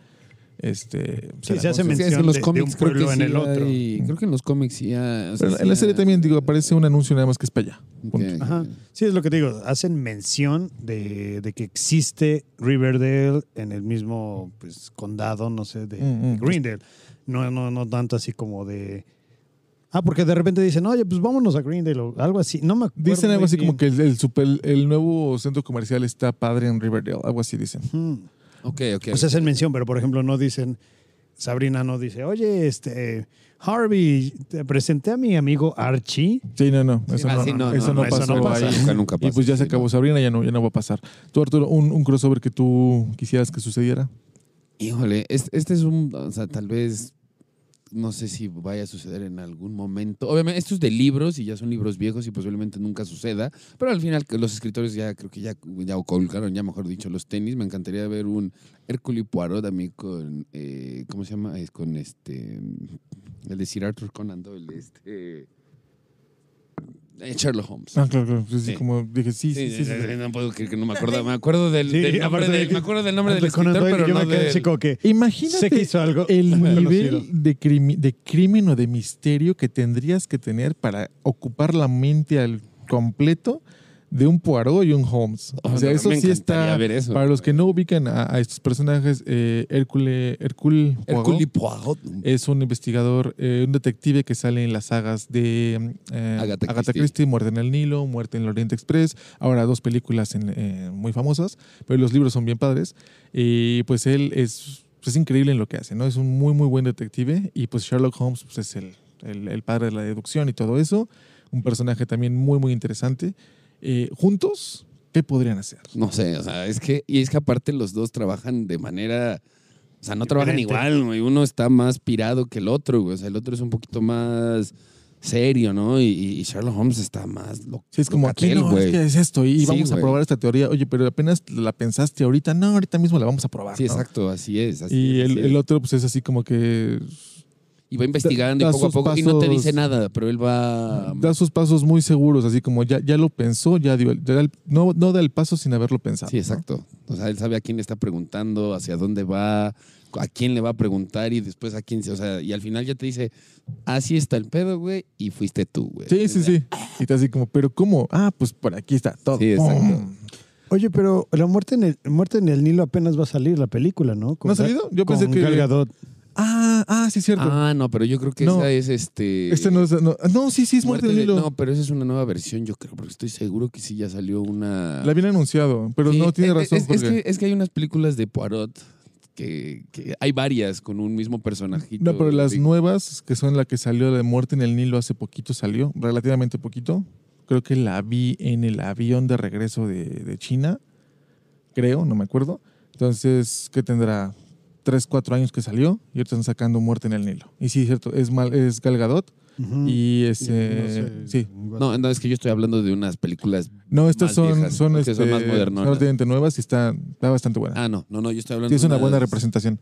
S1: Este,
S2: Sí, se hace
S3: Sí,
S2: mención
S3: en los
S2: de- de
S3: cómics
S2: un
S3: creo que
S2: pueblo en
S3: sí
S2: el otro.
S3: hay- creo que en los cómics o sea,
S1: Pero en la serie también, digo, aparece un anuncio nada más que es para allá.
S2: Ajá. Sí, es lo que te digo. Hacen mención de, de que existe Riverdale en el mismo pues, condado, no sé, de,
S1: Mm, mm.
S2: Greendale. No, no, no tanto así como de. Ah, porque de repente dicen, oye, pues vámonos a Greendale o algo así. No me acuerdo.
S1: Dicen algo así como que el, el super- el nuevo centro comercial está padre en Riverdale, algo así dicen.
S2: Ujú.
S3: Ok, ok.
S2: O sea, hacen mención, pero por ejemplo, no dicen. Sabrina no dice, oye, este. Harvey, te presenté a mi amigo Archie.
S1: Sí, no, no, eso,
S3: Ah,
S1: no,
S3: sí, no,
S1: eso
S3: no,
S2: eso pasa.
S1: ahí.
S3: Nunca, nunca
S1: Y pues
S3: pasa,
S1: ya se acabó
S3: no.
S1: Sabrina, ya no, ya no va a pasar. Tú, Arturo, un, un crossover que tú quisieras que sucediera.
S3: Híjole, este, este es un, o sea, tal vez, no sé si vaya a suceder en algún momento. Obviamente, esto es de libros y ya son libros viejos y posiblemente nunca suceda, pero al final los escritores ya creo que ya, ya colgaron, ya mejor dicho, los tenis. Me encantaría ver un Hércules Poirot a mí con, eh, ¿cómo se llama? Es con este, el de Sir Arthur Conan Doyle, este, Sherlock Holmes.
S1: Ah, claro, claro. Sí, sí, como dije, sí, sí, sí. sí, sí.
S3: No puedo creer que no me acuerdo. Me acuerdo del,
S2: Sí,
S3: del nombre,
S2: aparte de
S3: del- me acuerdo del nombre del escritor,
S2: Doyle,
S3: pero
S2: yo
S3: no
S2: me
S3: del-
S2: como que.
S1: Imagínate
S2: Sé que hizo algo
S1: el nivel de, crimi- de crimen o de misterio que tendrías que tener para ocupar la mente al completo de un Poirot y un Holmes. O sea, eso sí está...
S3: ver eso.
S1: Para los que no ubican a, a estos personajes, eh, Hércules Hércules Poirot
S3: Poirot.
S1: es un investigador, eh, un detective que sale en las sagas de eh,
S3: Agatha
S1: Agatha,
S3: Christie.
S1: Christie. Muerte en el Nilo, Muerte en el Oriente Express, ahora dos películas en- eh, muy famosas, pero los libros son bien padres. Y pues él es pues, es increíble en lo que hace, ¿no? Es un muy, muy buen detective y pues Sherlock Holmes pues, es el, el- el padre de la deducción y todo eso. Un personaje también muy, muy interesante. Eh, juntos, ¿qué podrían hacer?
S3: No sé, o sea, es que, y es que aparte los dos trabajan de manera, o sea, no trabajan igual, güey. Uno está más pirado que el otro, güey. O sea, el otro es un poquito más serio, ¿no? Y, y Sherlock Holmes está más loco.
S1: Sí, es como aquí, no, es que es esto y
S3: Sí,
S1: vamos a probar esta teoría. Oye, pero apenas la pensaste ahorita. No, ahorita mismo la vamos a probar.
S3: Sí,
S1: ¿no?
S3: exacto, así es. así
S1: Y
S3: es,
S1: el,
S3: así
S1: el
S3: es.
S1: otro, pues es así como que
S3: Y va investigando
S1: da
S3: y poco a poco, y no te
S1: pasos-
S3: dice nada, pero él va...
S1: da sus pasos muy seguros, así como ya, ya lo pensó, ya dio el, da el- no, no da el paso sin haberlo pensado.
S3: Sí,
S1: ¿no?
S3: exacto. O sea, él sabe a quién le está preguntando, hacia dónde va, a quién le va a preguntar y después a quién, o sea, y al final ya te dice, así está el pedo, güey, y fuiste tú, güey.
S1: Sí, sí, sí. Y te así como, ¿pero cómo? Ah, pues por aquí está todo.
S3: Sí, exacto.
S1: ¡Pum!
S2: Oye, pero la muerte en el, muerte en el Nilo apenas va a salir la película, ¿no? Con
S1: ¿No ha salido? Yo pensé
S2: con
S1: que-
S2: Gal Gadot.
S1: Ah, ah, sí, cierto.
S3: Ah, no, pero yo creo que
S1: No.
S3: esa es este...
S1: este no es. No, no, sí, sí, es Muerte del
S3: de-
S1: Nilo.
S3: No, pero esa es una nueva versión, yo creo, porque estoy seguro que sí ya salió una...
S1: La habían anunciado, pero
S3: Sí,
S1: no tiene
S3: es-
S1: razón.
S3: Es, es
S1: porque...
S3: que, es que hay unas películas de Poirot que, que hay varias con un mismo personajito.
S1: No, pero las
S3: Sí.
S1: nuevas, que son la que salió de Muerte en el Nilo hace poquito, salió, relativamente poquito. Creo que la vi en el avión de regreso de, de China, creo, no me acuerdo. Entonces, ¿qué tendrá? Tres, cuatro años que salió y ahorita están sacando Muerte en el Nilo. Y sí, cierto, es, mal, es Gal Gadot y
S2: No
S1: ese...
S2: sé,
S1: sí.
S3: No, no, es que yo estoy hablando de unas películas.
S1: No, estas
S3: Más
S1: son,
S3: viejas,
S1: son,
S3: porque son
S1: este,
S3: más modernonas.
S1: relativamente nuevas y está, está bastante buena.
S3: Ah, no, no, no, yo estoy hablando
S1: Sí, es
S3: de
S1: una buena representación.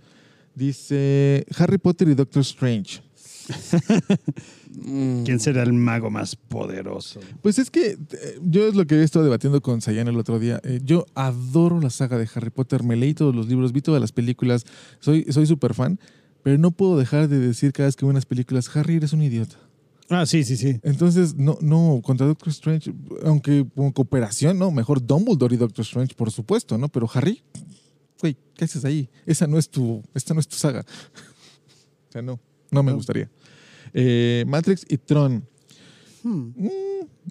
S1: Dice Harry Potter y Doctor Strange.
S2: ¿Quién será el mago más poderoso?
S1: Pues es que eh, yo es lo que he estado debatiendo con Sayan el otro día. Eh, yo adoro la saga de Harry Potter, me leí todos los libros, vi todas las películas, soy soy súper fan, pero no puedo dejar de decir cada vez que veo unas películas, Harry eres un idiota.
S2: Ah, sí, sí, sí.
S1: Entonces, no, no, contra Doctor Strange, aunque con cooperación, no, mejor Dumbledore y Doctor Strange, por supuesto, ¿no? Pero Harry, güey, ¿qué haces ahí? Esa no es tu, esta no es tu saga. o sea, no, no me gustaría. Eh, Matrix y Tron.
S2: Hmm.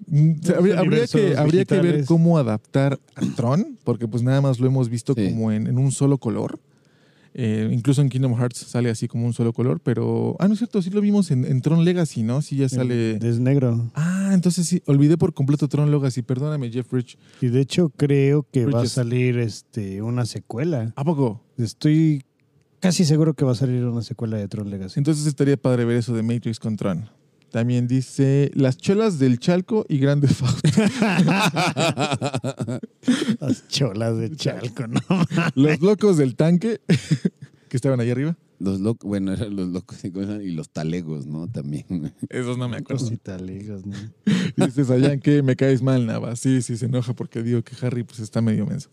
S1: Mm, o sea, habría, que, habría que ver cómo adaptar a Tron, porque pues nada más lo hemos visto
S3: Sí.
S1: como en, en un solo color. Eh, incluso en Kingdom Hearts sale así como un solo color, pero... Ah, no es cierto, sí lo vimos en, en Tron Legacy, ¿no? Sí ya sale...
S2: Es negro.
S1: Ah, entonces sí, olvidé por completo Tron Legacy, perdóname Jeff Rich.
S2: Y de hecho creo que va a salir este, una secuela.
S1: ¿A poco?
S2: Estoy casi seguro que va a salir una secuela de Tron Legacy.
S1: Entonces estaría padre ver eso de Matrix con Tron. También dice Las chelas del Chalco y Grande Fausto.
S2: Las cholas de Chalco, ¿no?
S1: Los locos del tanque que estaban ahí arriba.
S3: Los locos, bueno, eran los locos y los talegos, ¿no? También.
S1: Esos no me acuerdo.
S2: Cosita lejos, ¿no?
S1: Dice Sayan que me caes mal, Nava. Sí, sí, se enoja porque digo que Harry pues está medio menso.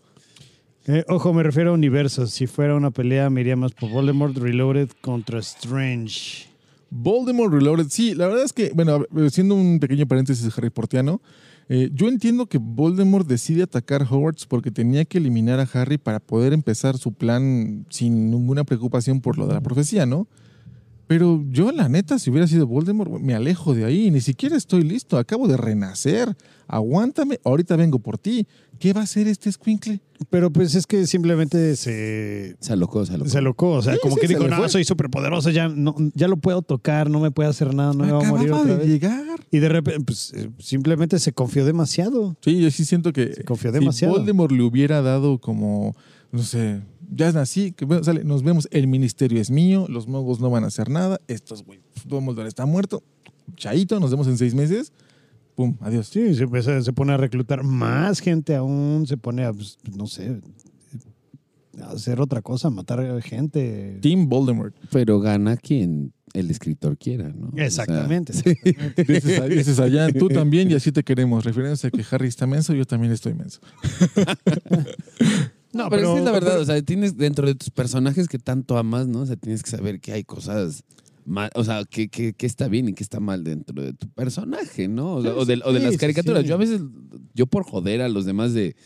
S2: Eh, ojo, me refiero a universos. Si fuera una pelea, me iría más por Voldemort Reloaded contra Strange.
S1: Voldemort Reloaded. Sí, la verdad es que, bueno, siendo un pequeño paréntesis Harry Portiano, eh, yo entiendo que Voldemort decide atacar Hogwarts porque tenía que eliminar a Harry para poder empezar su plan sin ninguna preocupación por lo de la profecía, ¿no? Pero yo, la neta, si hubiera sido Voldemort, me alejo de ahí. Ni siquiera estoy listo. Acabo de renacer. Aguántame. Ahorita vengo por ti. ¿Qué va a hacer este squinkle?
S2: Pero pues es que simplemente se,
S3: Se alocó, se alocó.
S2: se alocó. O sea,
S1: Sí,
S2: como
S1: sí,
S2: que
S1: se
S2: dijo, no, soy súper poderoso, ya, no, ya lo puedo tocar, no me puede hacer nada, no me va a morir
S1: Acababa
S2: otra
S1: de
S2: vez.
S1: llegar.
S2: Y de repente, pues eh, simplemente se confió demasiado.
S1: Sí, yo sí siento que
S2: Se confió
S1: si
S2: demasiado.
S1: Voldemort le hubiera dado como, no sé, ya nací, que bueno, sale, nos vemos, el ministerio es mío, los magos no van a hacer nada, estos, güey, Dumbledore está muerto, chaito, nos vemos en seis meses, pum, adiós.
S2: Sí, se, pues, se pone a reclutar más gente aún, se pone a, pues, no sé, a hacer otra cosa, matar gente.
S1: Team Voldemort.
S3: Pero gana quien el escritor quiera, ¿no? O sea,
S2: Exactamente.
S1: Dices, allá, tú también y así te queremos. Refiriéndose a que Harry está menso, yo también estoy menso.
S3: No, pero, es que es la verdad, o sea, tienes dentro de tus personajes que tanto amas, ¿no? O sea, tienes que saber que hay cosas mal, o sea, que, que, que está bien y que está mal dentro de tu personaje, ¿no? O, de, o de
S2: Sí,
S3: las
S2: sí,
S3: caricaturas.
S2: sí.
S3: Yo a veces, yo por joder a los demás de,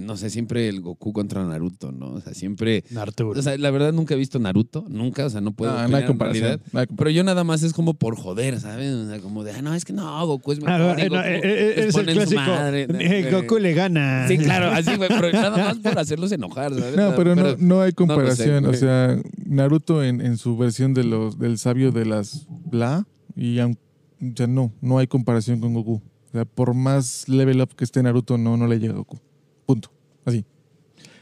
S3: no sé, siempre el Goku contra Naruto, ¿no? O sea, siempre...
S2: Arturo.
S3: O sea, la verdad nunca he visto Naruto, nunca, o sea, no puedo
S1: no hay comparación. no hay.
S3: Pero yo nada más es como por joder, ¿sabes? O sea, como de, ah, no, es que no, Goku es mejor.
S2: Ah,
S3: y
S2: no,
S3: Goku
S2: eh, eh, eres el clásico.
S3: madre,
S2: eh. Goku le gana.
S3: Sí, claro, así, güey, pero nada más por hacerlos enojar, ¿sabes?
S1: No, pero, no, no hay
S3: no lo sé,
S1: comparación. o sea, Naruto en, en su versión de los, del sabio de las Bla, y o sea, no, no hay comparación con Goku. O sea, por más level up que esté Naruto, no, no le llega a Goku. Punto. Así.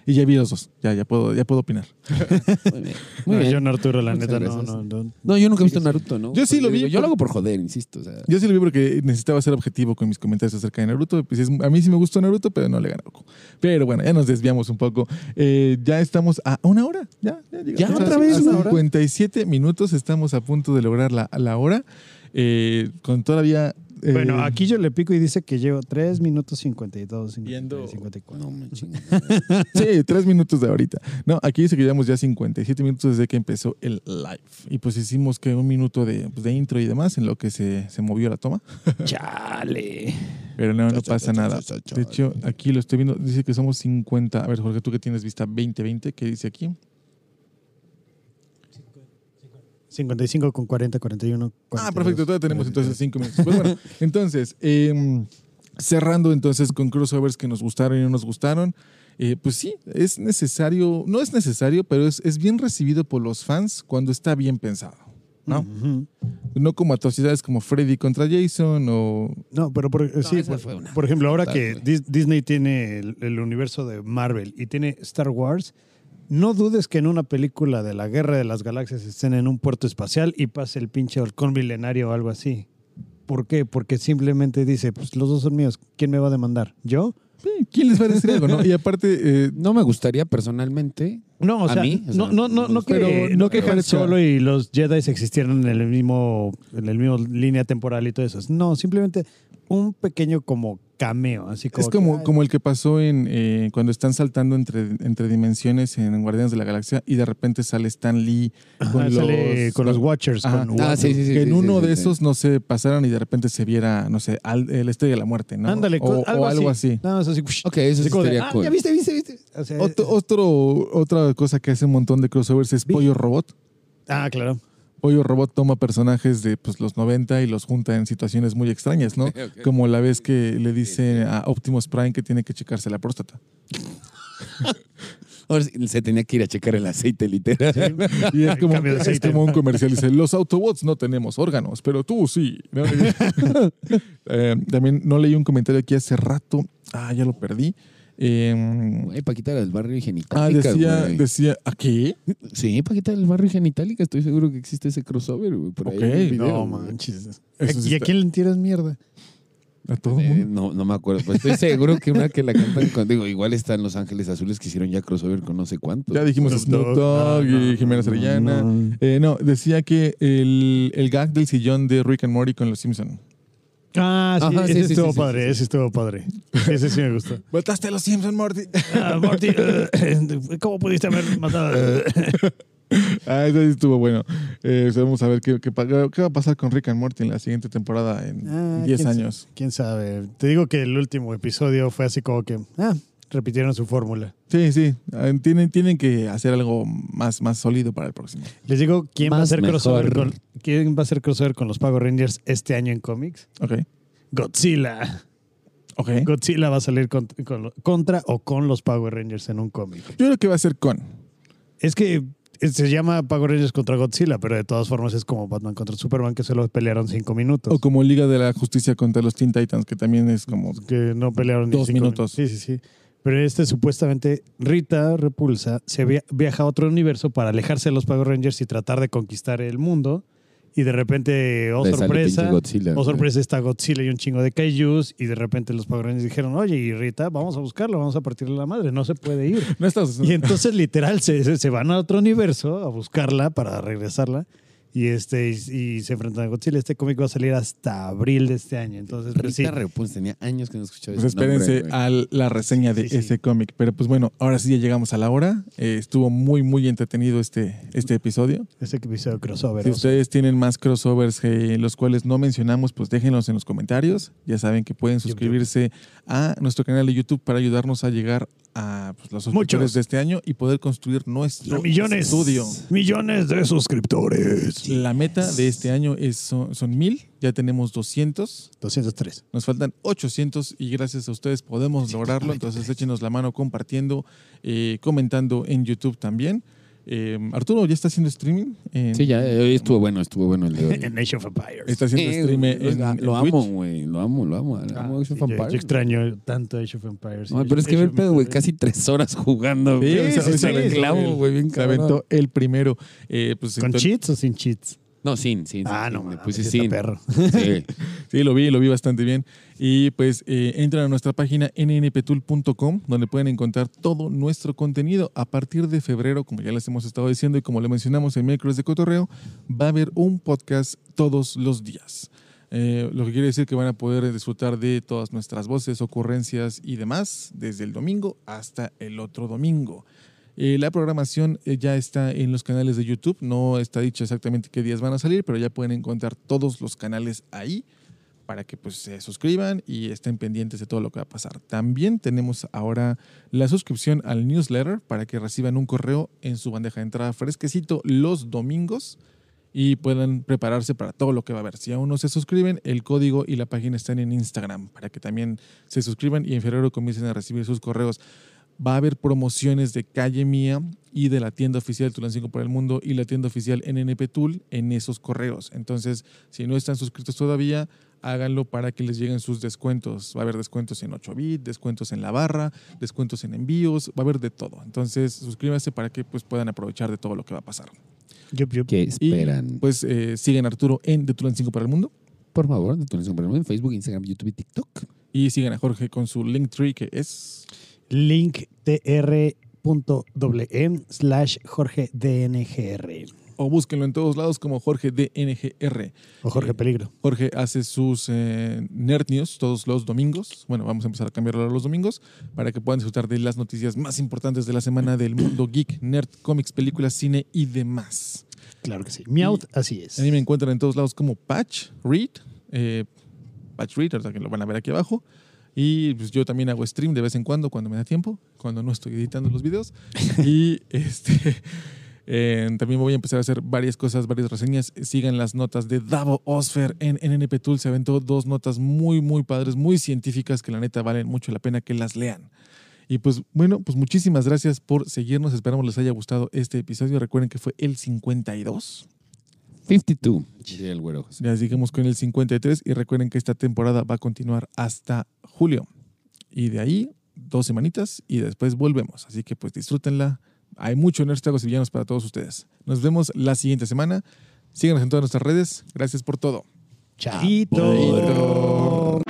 S1: Y ya vi los dos. Ya, ya puedo, ya puedo opinar.
S3: Muy bien. Muy
S2: No,
S3: bien.
S2: yo, Arturo, la
S3: Muchas
S2: neta, no,
S3: gracias.
S2: no, no.
S3: No, yo nunca he visto Naruto, ¿no?
S1: Yo sí lo vi
S3: digo, Yo
S1: por-
S3: lo hago por joder, insisto. O sea,
S1: Yo sí lo vi porque necesitaba ser objetivo con mis comentarios acerca de Naruto. Pues es- a mí sí me gustó Naruto, pero no le gana Goku. Pero bueno, ya nos desviamos un poco. Eh, ya estamos a una hora. Ya, ya, llegamos
S3: ¿Ya?
S1: a-
S3: ¿Otra vez
S1: a
S3: una hora?
S1: 57 minutos. Estamos a punto de lograr la, la hora. Eh, con todavía. Eh,
S2: Bueno, aquí yo le pico y dice que llevo 3 minutos 52, 53,
S1: Viendo-
S2: 54.
S3: no me chingas.
S1: Sí, tres minutos de ahorita. No, aquí dice que llevamos ya 57 minutos desde que empezó el live. Y pues hicimos que un minuto de, pues, de intro y demás en lo que se, se movió la toma.
S2: Chale.
S1: Pero no, no pasa nada. De hecho, aquí lo estoy viendo. Dice que somos 50. A ver, Jorge, tú que tienes vista 2020, ¿qué dice aquí?
S2: 55 con 40, 41.
S1: Ah,
S2: 42,
S1: perfecto. Todavía tenemos
S2: 43.
S1: entonces 5 minutos. Pues bueno, entonces, em, cerrando entonces con crossovers que nos gustaron y no nos gustaron. eh, pues sí, es necesario, no es necesario, pero es, es bien recibido por los fans cuando está bien pensado. ¿no? No como atrocidades como Freddy contra Jason o...
S2: No, pero por, sí, por,
S3: fue una
S2: por ejemplo, ahora que Disney tiene el, el universo de Marvel y tiene Star Wars, no dudes que en una película de la Guerra de las Galaxias estén en un puerto espacial y pase el pinche halcón milenario o algo así. ¿Por qué? Porque simplemente dice, pues los dos son míos, ¿quién me va a demandar? ¿Yo?
S1: ¿Quién les va a decir algo? no? Y aparte, eh,
S3: No me gustaría personalmente.
S2: No, o
S3: ¿A
S2: sea,
S3: mí? O sea,
S2: no, no, no, no que,
S1: pero-
S2: no que Han Solo y los Jedi existieran en el mismo, en el mismo línea temporal y todo eso. No, simplemente un pequeño como cameo, así como
S1: es como,
S2: que,
S1: como el que pasó en eh, cuando están saltando entre, entre dimensiones en Guardianes de la Galaxia y de repente sale Stan Lee con,
S2: ajá,
S1: los,
S2: sale con los Watchers. Con
S3: Ah, sí, sí, sí.
S1: que en
S3: sí,
S1: uno
S3: sí,
S1: de
S3: sí.
S1: esos no se pasaran y de repente se viera, no sé, al, el estrella de la muerte, ¿no?
S2: Ándale,
S1: o,
S2: con-
S1: o algo así.
S2: Nada más así.
S3: Ok, eso
S2: así
S3: sí
S2: de, ah,
S3: cool.
S2: ya viste, viste, viste. O sea,
S1: Otro, otro- otra cosa que hace un montón de crossovers es Pollo Robot.
S2: ah, claro.
S1: Pollo Robot toma personajes de pues, los 90 y los junta en situaciones muy extrañas, ¿no? Como la vez que le dice a Optimus Prime que tiene que checarse la próstata.
S3: Ahora se tenía que ir a checar el aceite, literal.
S1: Y es como, es un comercial. Dice, los Autobots no tenemos órganos, pero tú sí. ¿no? Eh, también no leí un comentario aquí hace rato. Ah, ya lo perdí. Eh,
S3: Güey, Paquita del barrio
S1: ah,
S3: Genitalica.
S1: decía,
S3: güey.
S1: decía, ¿a qué?
S3: Sí, Paquita del barrio Genitalica. Estoy seguro que existe ese crossover, güey. Por ahí video,
S2: No
S3: güey.
S2: manches.
S1: Eso
S2: ¿Y a
S1: está-
S2: quién le tiras mierda?
S1: A todo
S3: Eh,
S1: mundo.
S3: no, no me acuerdo. Pues estoy seguro que una que la cantan con. Digo, igual están Los Ángeles Azules que hicieron ya crossover con no sé cuántos.
S1: Ya dijimos Snoop Dogg y Jimena Arellana.
S2: no.
S1: Eh, no, decía que el, el gag del sillón de Rick and Morty con los Simpson.
S2: Ah, sí,
S3: Ajá, sí,
S2: ese
S3: sí,
S2: estuvo
S3: sí,
S2: padre,
S3: sí, sí.
S2: ese estuvo padre. Ese sí me gustó.
S1: Mataste a los Simpson, Morty.
S2: Ah, Morty, eh, ¿cómo pudiste haber matado?
S1: ah, ese sí estuvo bueno. Eh, vamos a ver qué, qué, va a pasar con Rick and Morty en la siguiente temporada en
S2: Ah,
S1: 10
S2: quién
S1: años.
S2: ¿Quién sabe? Te digo que el último episodio fue así como que, ah, repitieron su fórmula.
S1: Sí, sí. Ah, Tienen, tienen que hacer algo más, más sólido para el próximo.
S2: Les digo, ¿quién va a hacer crossover con, quién va a hacer crossover con los Power Rangers este año en cómics?
S1: Ok.
S2: Godzilla.
S1: Ok.
S2: Godzilla va a salir con- con lo- contra o con los Power Rangers en un cómic.
S1: Yo creo que va a ser con.
S2: Es que se llama Power Rangers contra Godzilla, pero de todas formas es como Batman contra Superman que solo pelearon cinco minutos.
S1: O como Liga de la Justicia contra los Teen Titans, que también es como.
S2: que no pelearon ni
S1: Dos
S2: cinco
S1: minutos.
S2: Sí, sí, sí. Pero este supuestamente Rita Repulsa se via- viaja a otro universo para alejarse de los Power Rangers y tratar de conquistar el mundo. Y de repente, oh
S3: Le
S2: sorpresa,
S3: Godzilla,
S2: oh sorpresa está Godzilla y un chingo de kaijus. Y de repente los Power Rangers dijeron, oye, y Rita, vamos a buscarlo, vamos a partirle la madre, no se puede ir.
S1: No estás.
S2: Y entonces literal se- se van a otro universo a buscarla para regresarla y este y, y se enfrentan a Godzilla. Este cómic va a salir hasta abril de este año. Entonces, pues, sí.
S3: Tenía años que no escuchaba
S1: Pues
S3: nombre,
S1: espérense a la reseña de
S2: Sí, sí.
S1: ese cómic. Pero pues bueno, ahora sí ya llegamos a la hora. Eh, estuvo muy, muy entretenido este, este episodio.
S2: Este episodio crossover.
S1: Si
S2: o sea,
S1: ustedes tienen más crossovers que los cuales no mencionamos, pues déjenlos en los comentarios. Ya saben que pueden suscribirse a nuestro canal de YouTube para ayudarnos a llegar a pues, los suscriptores
S2: Muchos.
S1: de este año y poder construir nuestro
S2: millones.
S1: estudio.
S2: Millones de suscriptores.
S1: La meta de este año es, son, son mil, ya tenemos 200,
S2: 203.
S1: nos faltan 800 y gracias a ustedes podemos lograrlo. Entonces échenos la mano compartiendo, eh, comentando en YouTube también. Eh, Arturo, ¿ya está haciendo streaming? En-
S3: Sí, ya, hoy estuvo bueno, estuvo bueno el de hoy.
S2: En Age of Empires.
S1: Está haciendo
S3: Sí,
S1: stream
S3: güey,
S1: en,
S3: lo,
S1: en
S3: lo amo, güey. Lo amo, lo amo. Amo
S2: Ah,
S3: Age of
S2: yo, yo
S3: Empires.
S2: extraño tanto Age of Empires.
S3: No, pero es que ver pedo, güey, casi tres horas jugando.
S1: Sí,
S3: güey.
S1: sí,
S3: Se-
S1: aventó el primero. Eh, pues,
S2: ¿Con
S1: entonces-
S2: cheats o sin cheats?
S3: No, sin, sin.
S2: Ah,
S3: sin,
S2: no,
S3: sí,
S2: está
S3: sin.
S2: perro.
S3: Sí.
S1: Sí, lo vi, lo vi bastante bien. Y pues eh, entran a nuestra página nnptool.com donde pueden encontrar todo nuestro contenido. A partir de febrero, como ya les hemos estado diciendo y como le mencionamos en miércoles de cotorreo, va a haber un podcast todos los días. Eh, lo que quiere decir que van a poder disfrutar de todas nuestras voces, ocurrencias y demás desde el domingo hasta el otro domingo. Eh, la programación eh, ya está en los canales de YouTube, no está dicho exactamente qué días van a salir, pero ya pueden encontrar todos los canales ahí para que pues se suscriban y estén pendientes de todo lo que va a pasar. También tenemos ahora la suscripción al newsletter para que reciban un correo en su bandeja de entrada fresquecito los domingos y puedan prepararse para todo lo que va a haber. Si aún no se suscriben, el código y la página están en Instagram para que también se suscriban y en febrero comiencen a recibir sus correos. Va a haber promociones de Calle Mía y de la tienda oficial Tulancingo para el Mundo y la tienda oficial NNP Tool en esos correos. Entonces, si no están suscritos todavía, háganlo para que les lleguen sus descuentos. Va a haber descuentos en 8 bit, descuentos en la barra, descuentos en envíos, va a haber de todo. Entonces, suscríbanse para que pues, puedan aprovechar de todo lo que va a pasar.
S2: Yup, yup.
S3: ¿Qué
S1: Y
S3: esperan?
S1: pues eh, siguen a Arturo en De Tulancingo para el Mundo
S3: Por favor, de tu en Facebook, Instagram, YouTube y TikTok.
S1: y sigan a Jorge con su Linktree que es
S2: linktr.me slash Jorge DNGR.
S1: o búsquenlo en todos lados como Jorge DNGR.
S2: O Jorge
S1: Eh,
S2: Peligro.
S1: Jorge hace sus eh, Nerd News todos los domingos. Bueno, vamos a empezar a cambiarlo a los domingos para que puedan disfrutar de las noticias más importantes de la semana del mundo geek, nerd, cómics, películas, cine y demás.
S2: Claro que sí. Meowth, así es.
S1: A mí me encuentran en todos lados como Patch Read, eh, Patch Read, ahorita que lo van a ver aquí abajo. Y pues yo también hago stream de vez en cuando, cuando me da tiempo, cuando no estoy editando los videos. y este, eh, también voy a empezar a hacer varias cosas, varias reseñas. Sigan las notas de Davo Osfer en NNP Tool. Se aventó dos notas muy, muy padres, muy científicas que la neta valen mucho la pena que las lean. Y pues bueno, pues muchísimas gracias por seguirnos. Esperamos les haya gustado este episodio. Recuerden que fue el 52.
S3: 52, diría el güero. José.
S1: Ya sigamos con el 53 y recuerden que esta temporada va a continuar hasta julio. Y de ahí, dos semanitas y después volvemos. Así que pues disfrútenla. Hay mucho en Tragos y Villanos para todos ustedes. Nos vemos la siguiente semana. Síganos en todas nuestras redes. Gracias por todo. Chaito.